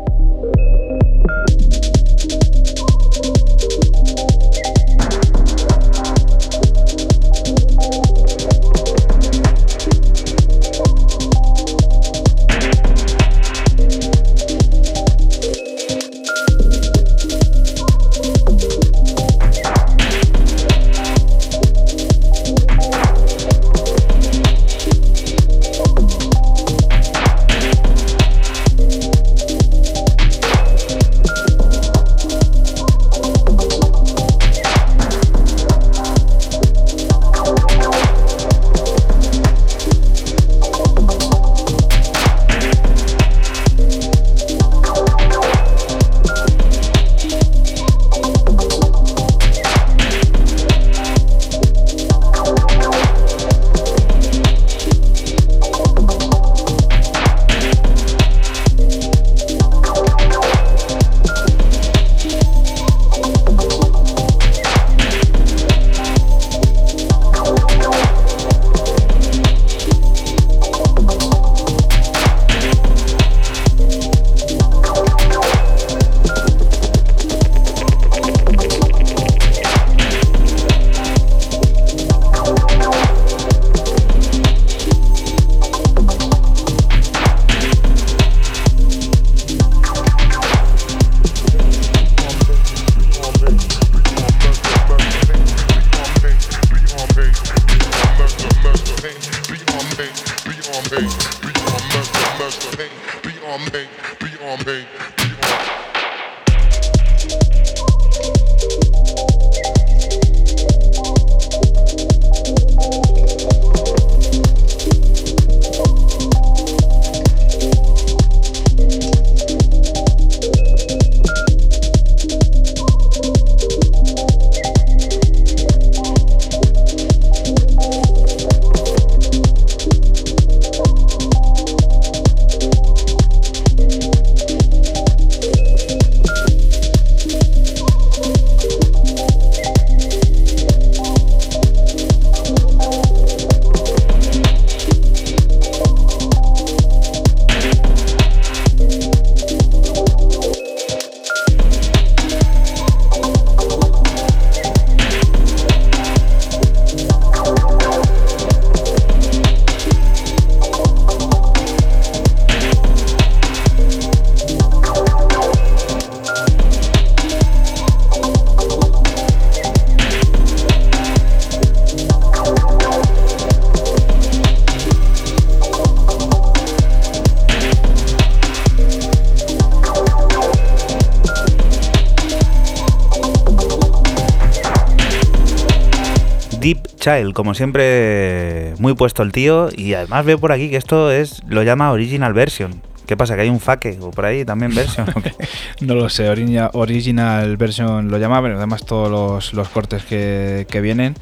Child, como siempre, muy puesto el tío. Y además veo por aquí que esto es lo llama Original Version. ¿Qué pasa? ¿Que hay un fake o por ahí también version? No lo sé, origina- original version lo llama, pero además todos los, los cortes que, que vienen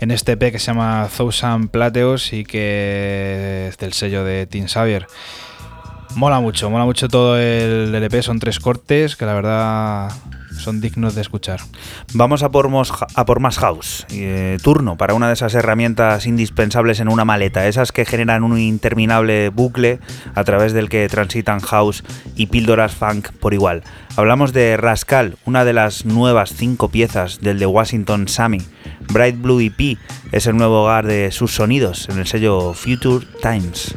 en este EP que se llama Thousand Plateos y que es del sello de Team Xavier. Mola mucho, mola mucho todo el, EP, son tres cortes que la verdad son dignos de escuchar. Vamos a por, más house. Eh, turno para una de esas herramientas indispensables en una maleta, esas que generan un interminable bucle a través del que transitan house y píldoras funk por igual. Hablamos de Rascal, una de las nuevas cinco piezas del de Washington Sammy. Bright Blue EP es el nuevo hogar de sus sonidos en el sello Future Times.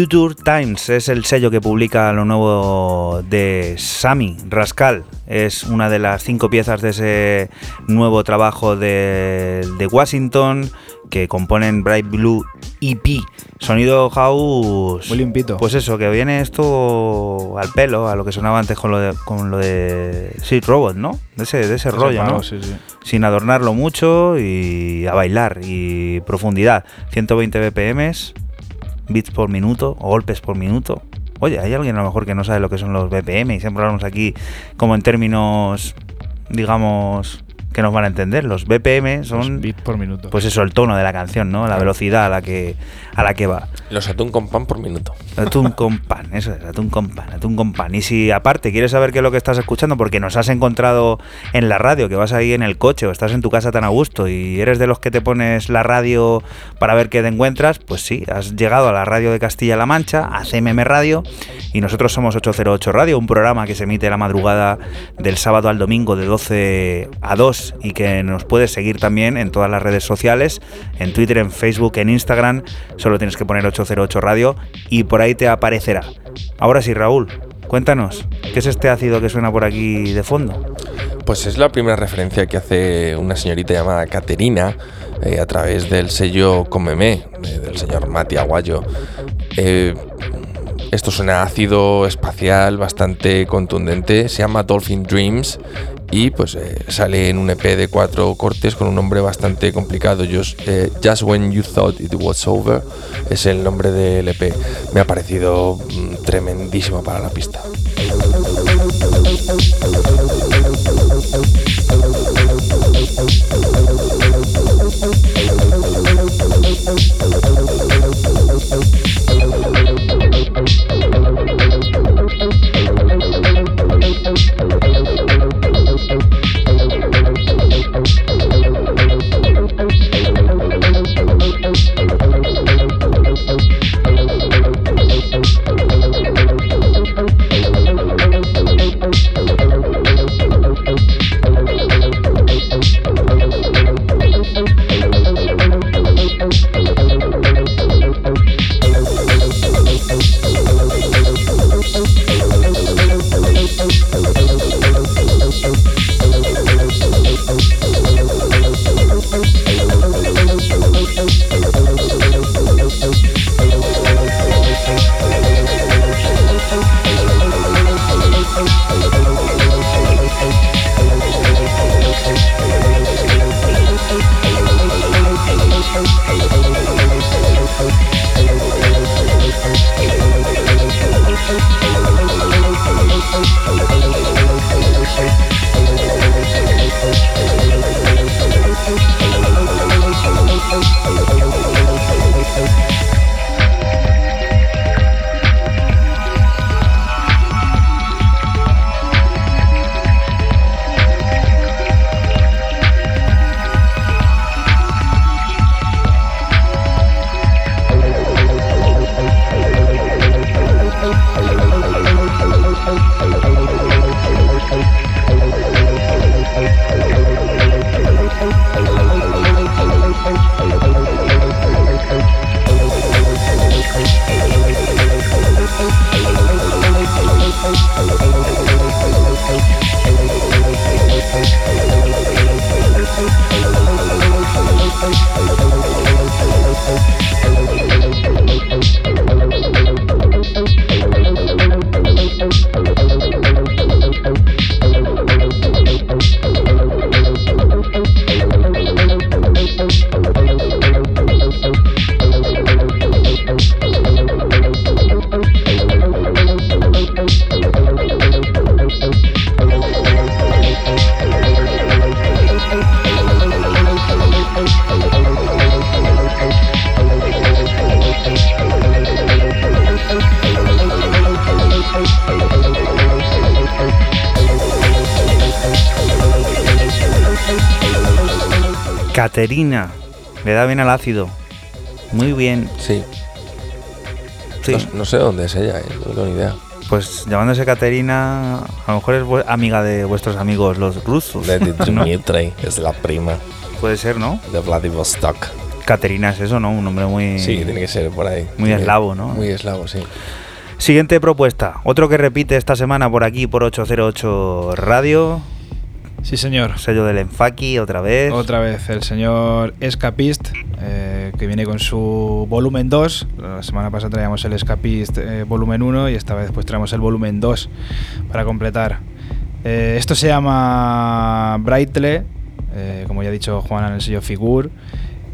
Future Times es el sello que publica lo nuevo de Sammy Rascal. Es una de las cinco piezas de ese nuevo trabajo de, de Washington que componen Bright Blue EP. Sonido house. Muy limpito. Pues eso, que viene esto al pelo, a lo que sonaba antes con lo de, con lo de Seed Robot, ¿no? De ese, de ese Ese rollo, palo, ¿no? sí, sí. Sin adornarlo mucho y a bailar y profundidad. 120 BPMs, bits por minuto o golpes por minuto. Oye, hay alguien a lo mejor que no sabe lo que son los BPM y siempre hablamos aquí como en términos, digamos, que nos van a entender. Los BPM son, bits por minuto. pues eso, el tono de la canción, ¿no? La velocidad a la que, a la que va. Los atún con pan por minuto. Atún con pan, eso es, atún con pan, atún con pan. Y si aparte quieres saber qué es lo que estás escuchando, porque nos has encontrado en la radio, que vas ahí en el coche o estás en tu casa tan a gusto y eres de los que te pones la radio para ver qué te encuentras, pues sí, has llegado a la radio de Castilla-La Mancha, a CMM Radio, y nosotros somos 808 Radio, un programa que se emite la madrugada del sábado al domingo de 12 a 2 y que nos puedes seguir también en todas las redes sociales, en Twitter, en Facebook, en Instagram, solo tienes que poner 808 Radio y por ahí te aparecerá. Ahora sí, Raúl, cuéntanos, ¿qué es este ácido que suena por aquí de fondo? Pues es la primera referencia que hace una señorita llamada Caterina eh, a través del sello Comeme, eh, del señor Mati Aguayo. Eh, esto suena ácido espacial bastante contundente, se llama Dolphin Dreams y pues eh, sale en un EP de cuatro cortes con un nombre bastante complicado. Just, eh, Just When You Thought It Was Over es el nombre del EP. Me ha parecido mm, tremendísimo para la pista. Caterina. Le da bien al ácido. Muy bien. Sí. Sí. No, no sé dónde es ella, eh, no tengo ni idea. Pues llamándose Caterina, a lo mejor es amiga de vuestros amigos los rusos. De ¿no? Dmitry, es la prima Puede ser, ¿no? de Vladivostok. Caterina es eso, ¿no? Un nombre muy... Sí, tiene que ser por ahí. Muy Tiene- eslavo, ¿no? Muy eslavo, sí. Siguiente propuesta. Otro que repite esta semana por aquí, por 808 Radio. Sí, señor. Sello del Enfaki, otra vez. Otra vez el señor Escapist, eh, que viene con su volumen 2. La semana pasada traíamos el Escapist eh, volumen 1 y esta vez pues traemos el volumen 2 para completar. Eh, esto se llama Brightle, como ya ha dicho Juan en el sello Figur.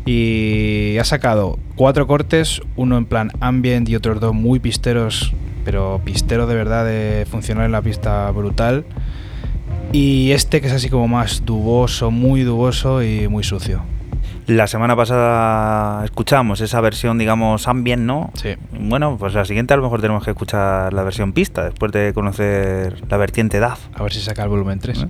Y ha sacado cuatro cortes, uno en plan ambient y otros dos muy pisteros, pero pisteros de verdad de funcionar en la pista brutal. Y este que es así como más duboso, muy duboso y muy sucio. La semana pasada escuchamos esa versión, digamos, ambient, ¿no? Sí. Bueno, pues la siguiente a lo mejor tenemos que escuchar la versión pista, después de conocer la vertiente DAF. A ver si saca el volumen 3. ¿Eh?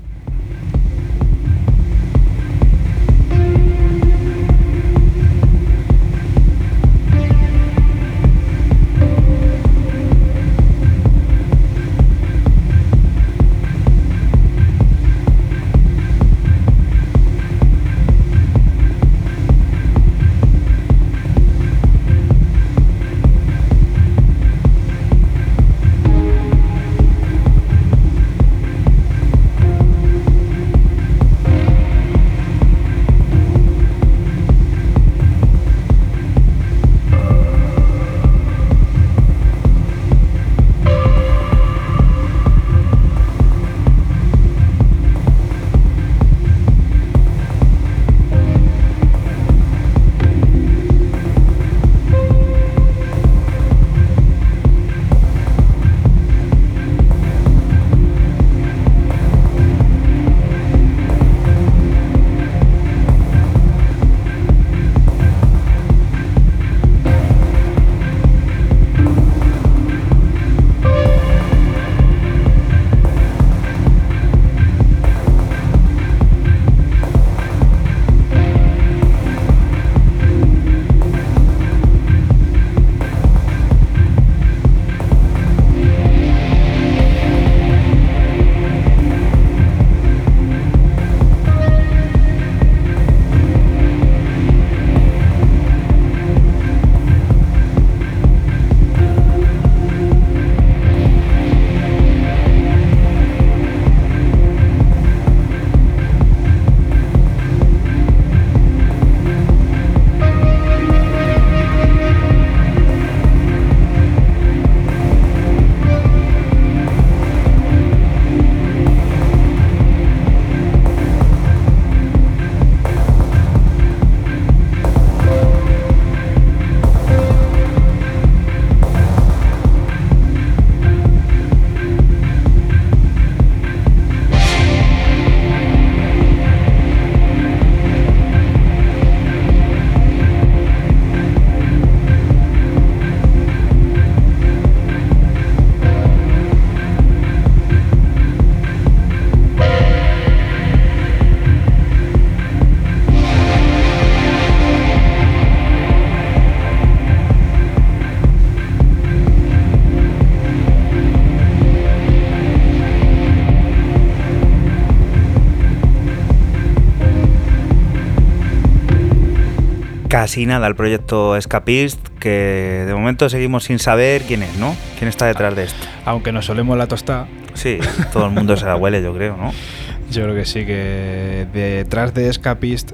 Casi nada el proyecto Escapist, que de momento seguimos sin saber quién es, ¿no? ¿Quién está detrás de esto? Aunque nos solemos la tostada. Sí, todo el mundo se la huele, yo creo, ¿no? Yo creo que sí, que detrás de Escapist,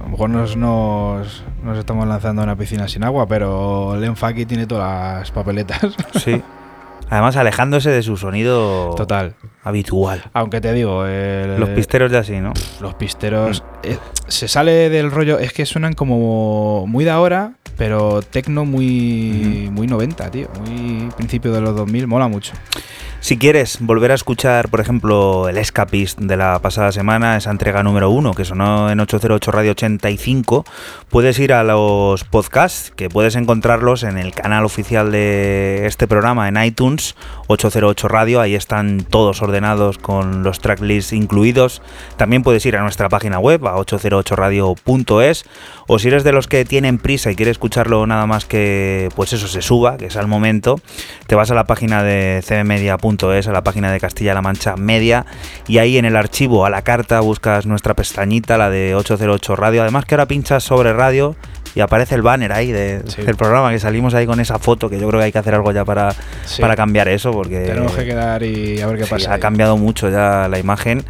a lo mejor nos, nos, nos estamos lanzando a una piscina sin agua, pero Len Faki tiene todas las papeletas. Sí. Además, alejándose de su sonido Total. habitual. Aunque te digo, el- Los pisteros ya sí, ¿no? Los pisteros. Eh, se sale del rollo. Es que suenan como muy de ahora, pero tecno muy, muy 90, tío. Muy principio de los 2000. Mola mucho. Si quieres volver a escuchar, por ejemplo, el Escapist de la pasada semana, esa entrega número uno que sonó en 808 Radio 85, puedes ir a los podcasts, que puedes encontrarlos en el canal oficial de este programa en iTunes, 808 Radio, ahí están todos ordenados con los tracklists incluidos. También puedes ir a nuestra página web, a 808radio.es, o si eres de los que tienen prisa y quieres escucharlo nada más que, pues eso, se suba, que es al momento, te vas a la página de cbmedia.es, a la página de Castilla-La Mancha Media, y ahí en el archivo a la carta buscas nuestra pestañita, la de 808 Radio. Además que ahora pinchas sobre radio y aparece el banner ahí de- del programa, que salimos ahí con esa foto, que yo creo que hay que hacer algo ya para, Sí. para cambiar eso, porque... Tenemos que quedar y a ver qué Sí, pasa. ha ahí. cambiado mucho ya la imagen.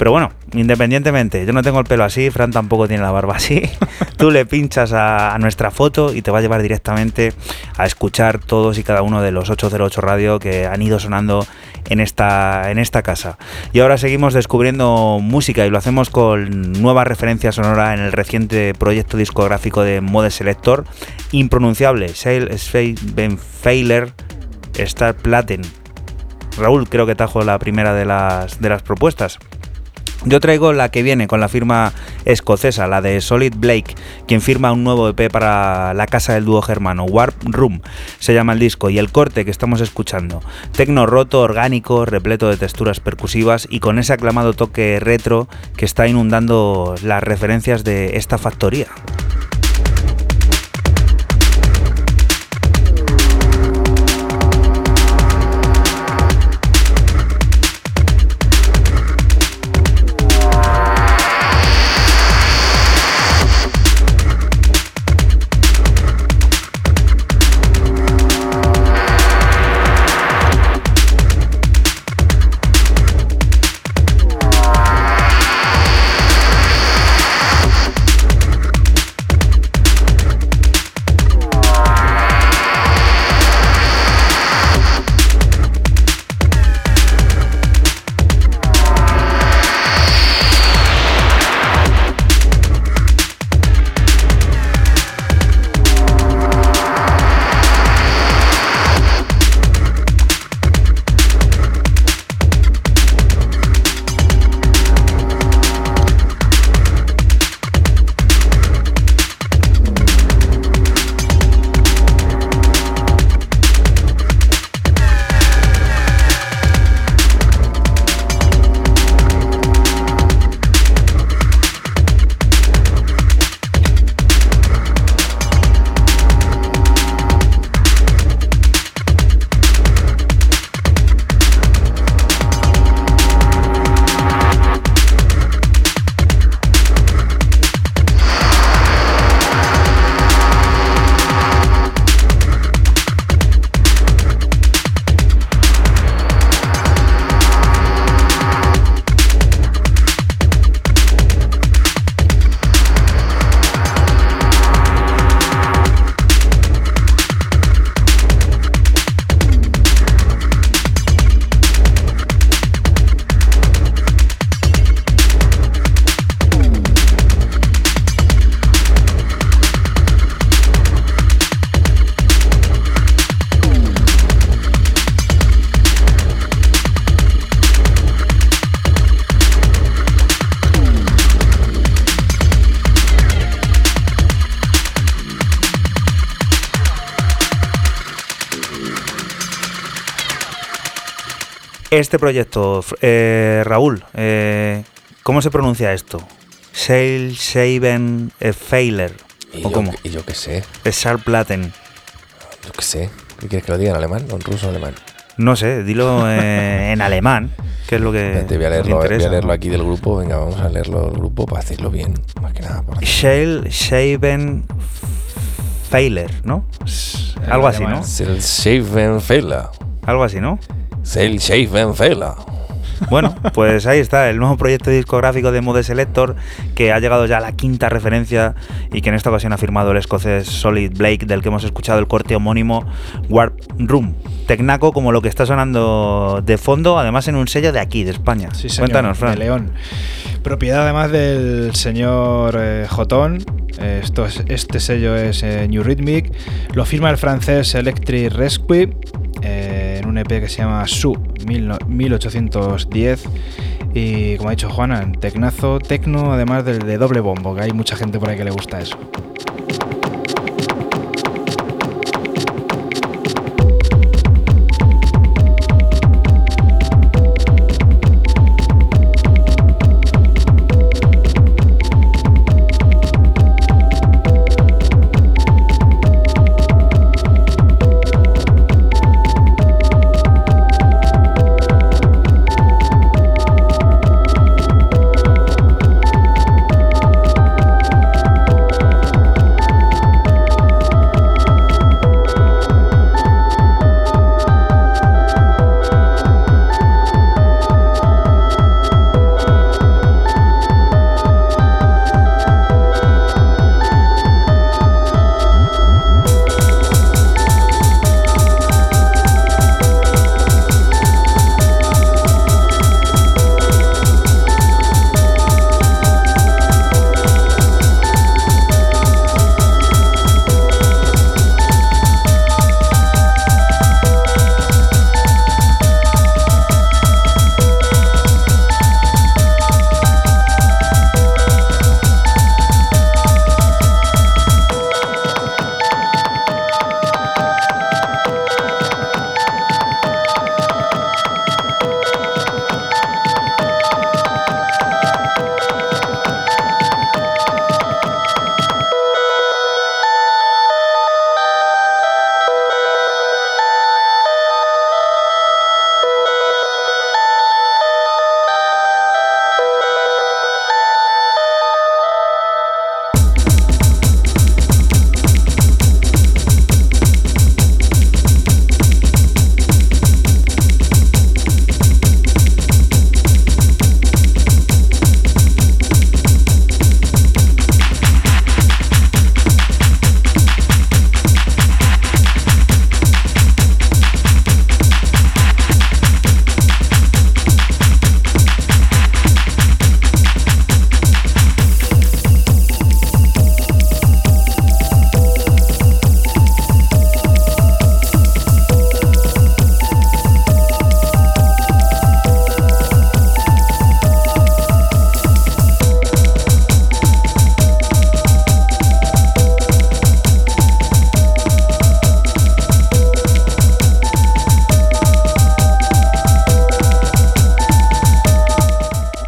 Pero bueno, independientemente, yo no tengo el pelo así, Fran tampoco tiene la barba así. Tú le pinchas a, a nuestra foto y te va a llevar directamente a escuchar todos y cada uno de los 808 radio que han ido sonando en esta, en esta casa. Y ahora seguimos descubriendo música y lo hacemos con nueva referencia sonora en el reciente proyecto discográfico de Mode Selector, impronunciable, Sail Ben Failer Star Platen. Raúl creo que trajo la primera de las, de las propuestas. Yo traigo la que viene con la firma escocesa, la de Solid Blake, quien firma un nuevo EP para la casa del dúo germano, Warp Room, se llama el disco, y el corte que estamos escuchando, tecno roto, orgánico, repleto de texturas percusivas y con ese aclamado toque retro que está inundando las referencias de esta factoría. Este proyecto, eh, Raúl, eh, ¿cómo se pronuncia esto? Sail Shaven eh, Failer. Y ¿O yo, cómo? y yo qué sé, Scharplatten. yo qué sé. ¿Qué quieres que lo diga en alemán o en ruso o alemán? No sé, dilo eh, en alemán, que es lo que Espérate, voy a leerlo, voy a interesa, leerlo ¿no? aquí del grupo. Venga, vamos a leerlo del grupo para decirlo bien. Más que nada. Shale Shaven Failer, ¿no? Algo así, ¿no? El Shaven Fela. Algo así, ¿no? El Shaven Fela. Bueno, pues ahí está, el nuevo proyecto discográfico de Mode Selector, que ha llegado ya a la quinta referencia y que en esta ocasión ha firmado el escocés Solid Blake, del que hemos escuchado el corte homónimo Warp Room. Tecnaco como lo que está sonando de fondo, además en un sello de aquí, de España. Sí, señor, Cuéntanos, Fran. de León. Propiedad además del señor eh, Jotón. Eh, esto es- este sello es eh, New Rhythmic. Lo firma el francés Electric Rescue. Eh, en un EP que se llama Su 1810 y como ha dicho Juana, tecnazo, tecno, además del de doble bombo, que hay mucha gente por ahí que le gusta eso.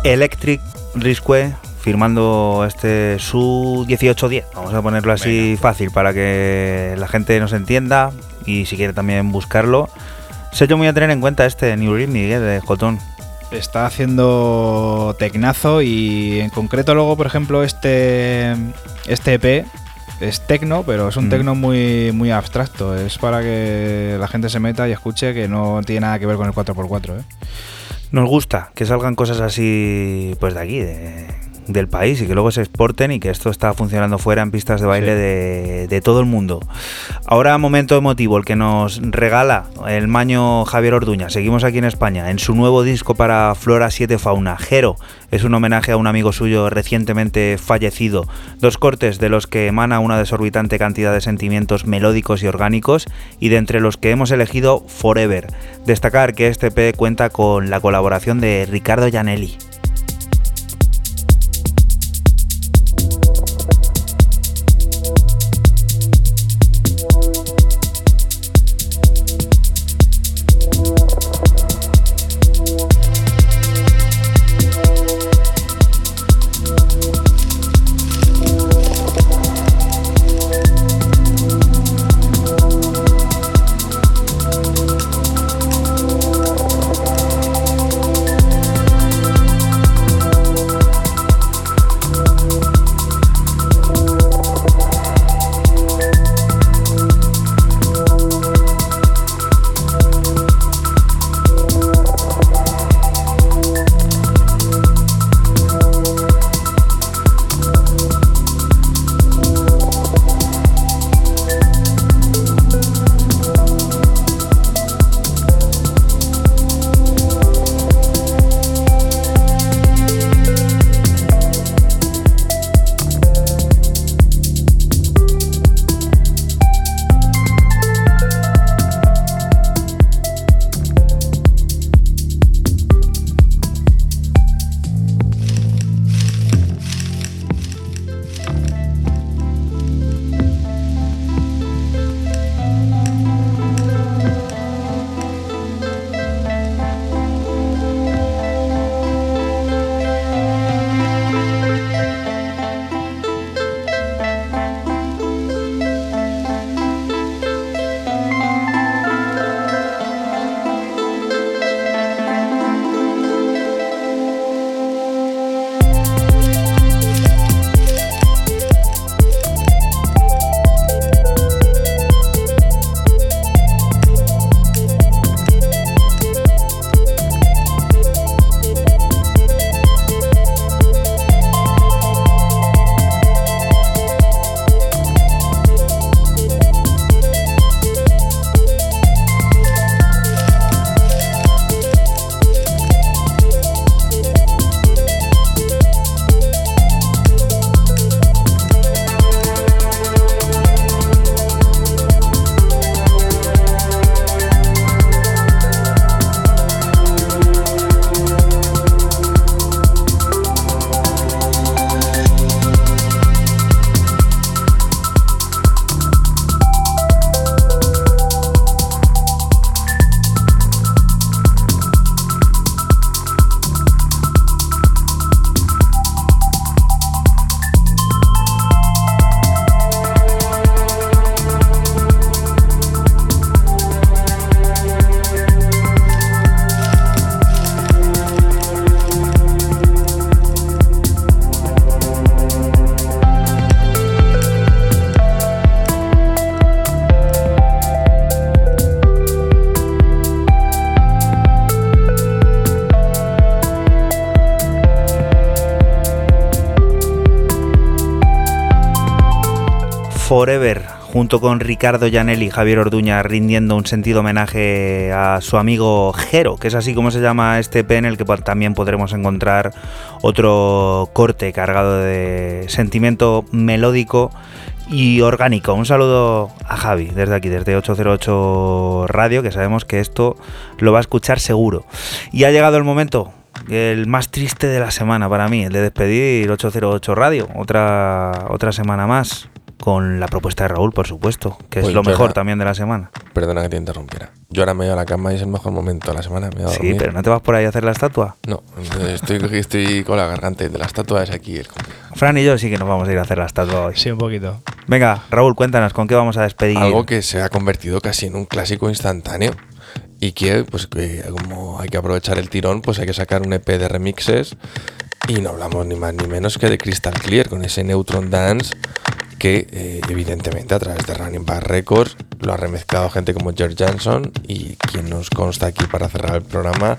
Electric Risque firmando este su 1810. Vamos a ponerlo así fácil para que la gente nos entienda y si quiere también buscarlo. Sello muy a tener en cuenta este New Rhythmic eh, de Jotón. Está haciendo tecnazo y en concreto luego, por ejemplo, este, este EP es tecno, pero es un Mm. tecno muy, muy abstracto. Es para que la gente se meta y escuche que no tiene nada que ver con el 4x4. ¿eh? Nos gusta que salgan cosas así, pues de aquí, de- del país y que luego se exporten y que esto está funcionando fuera en pistas de baile de, de todo el mundo. Ahora momento emotivo, el que nos regala el maño Javier Orduña. Seguimos aquí en España en su nuevo disco para Flora 7 Fauna. Jero es un homenaje a un amigo suyo recientemente fallecido. Dos cortes de los que emana una desorbitante cantidad de sentimientos melódicos y orgánicos y de entre los que hemos elegido Forever. Destacar que este P cuenta con la colaboración de Ricardo Gianelli. Forever, junto con Ricardo Janelli y Javier Orduña, rindiendo un sentido homenaje a su amigo Jero, que es así como se llama este EP en el que también podremos encontrar otro corte cargado de sentimiento melódico y orgánico. Un saludo a Javi desde aquí, desde 808 Radio, que sabemos que esto lo va a escuchar seguro. Y ha llegado el momento, el más triste de la semana para mí, el de despedir 808 Radio, otra, otra semana más, con la propuesta de Raúl, por supuesto, que es Pues lo yo mejor ahora- también de la semana. Perdona que te interrumpiera. Yo ahora me voy a la cama y es el mejor momento de la semana. Me voy a Sí, dormir. pero ¿no te vas por ahí a hacer la estatua? No, estoy, estoy con la garganta de la estatua es aquí. El... Fran y yo sí que nos vamos a ir a hacer la estatua hoy. Sí, un poquito. Venga, Raúl, cuéntanos, ¿con qué vamos a despedir? Algo que se ha convertido casi en un clásico instantáneo y que, pues, que como hay que aprovechar el tirón, pues hay que sacar un EP de remixes y no hablamos ni más ni menos que de Crystal Clear con ese Neutron Dance que eh, evidentemente a través de Running Back Records lo ha remezclado gente como George Johnson y quien nos consta aquí para cerrar el programa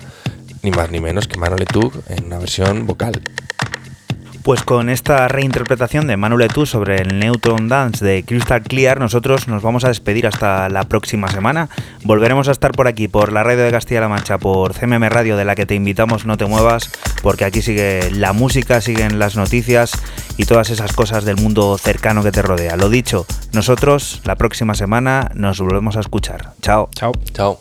ni más ni menos que Manuel Tug en una versión vocal. Pues con esta reinterpretación de Manuel Etu sobre el Neutron Dance de Crystal Clear, nosotros nos vamos a despedir hasta la próxima semana. Volveremos a estar por aquí, por la radio de Castilla-La Mancha, por CMM Radio, de la que te invitamos, no te muevas, porque aquí sigue la música, siguen las noticias y todas esas cosas del mundo cercano que te rodea. Lo dicho, nosotros la próxima semana nos volvemos a escuchar. Chao. Chao. Chao.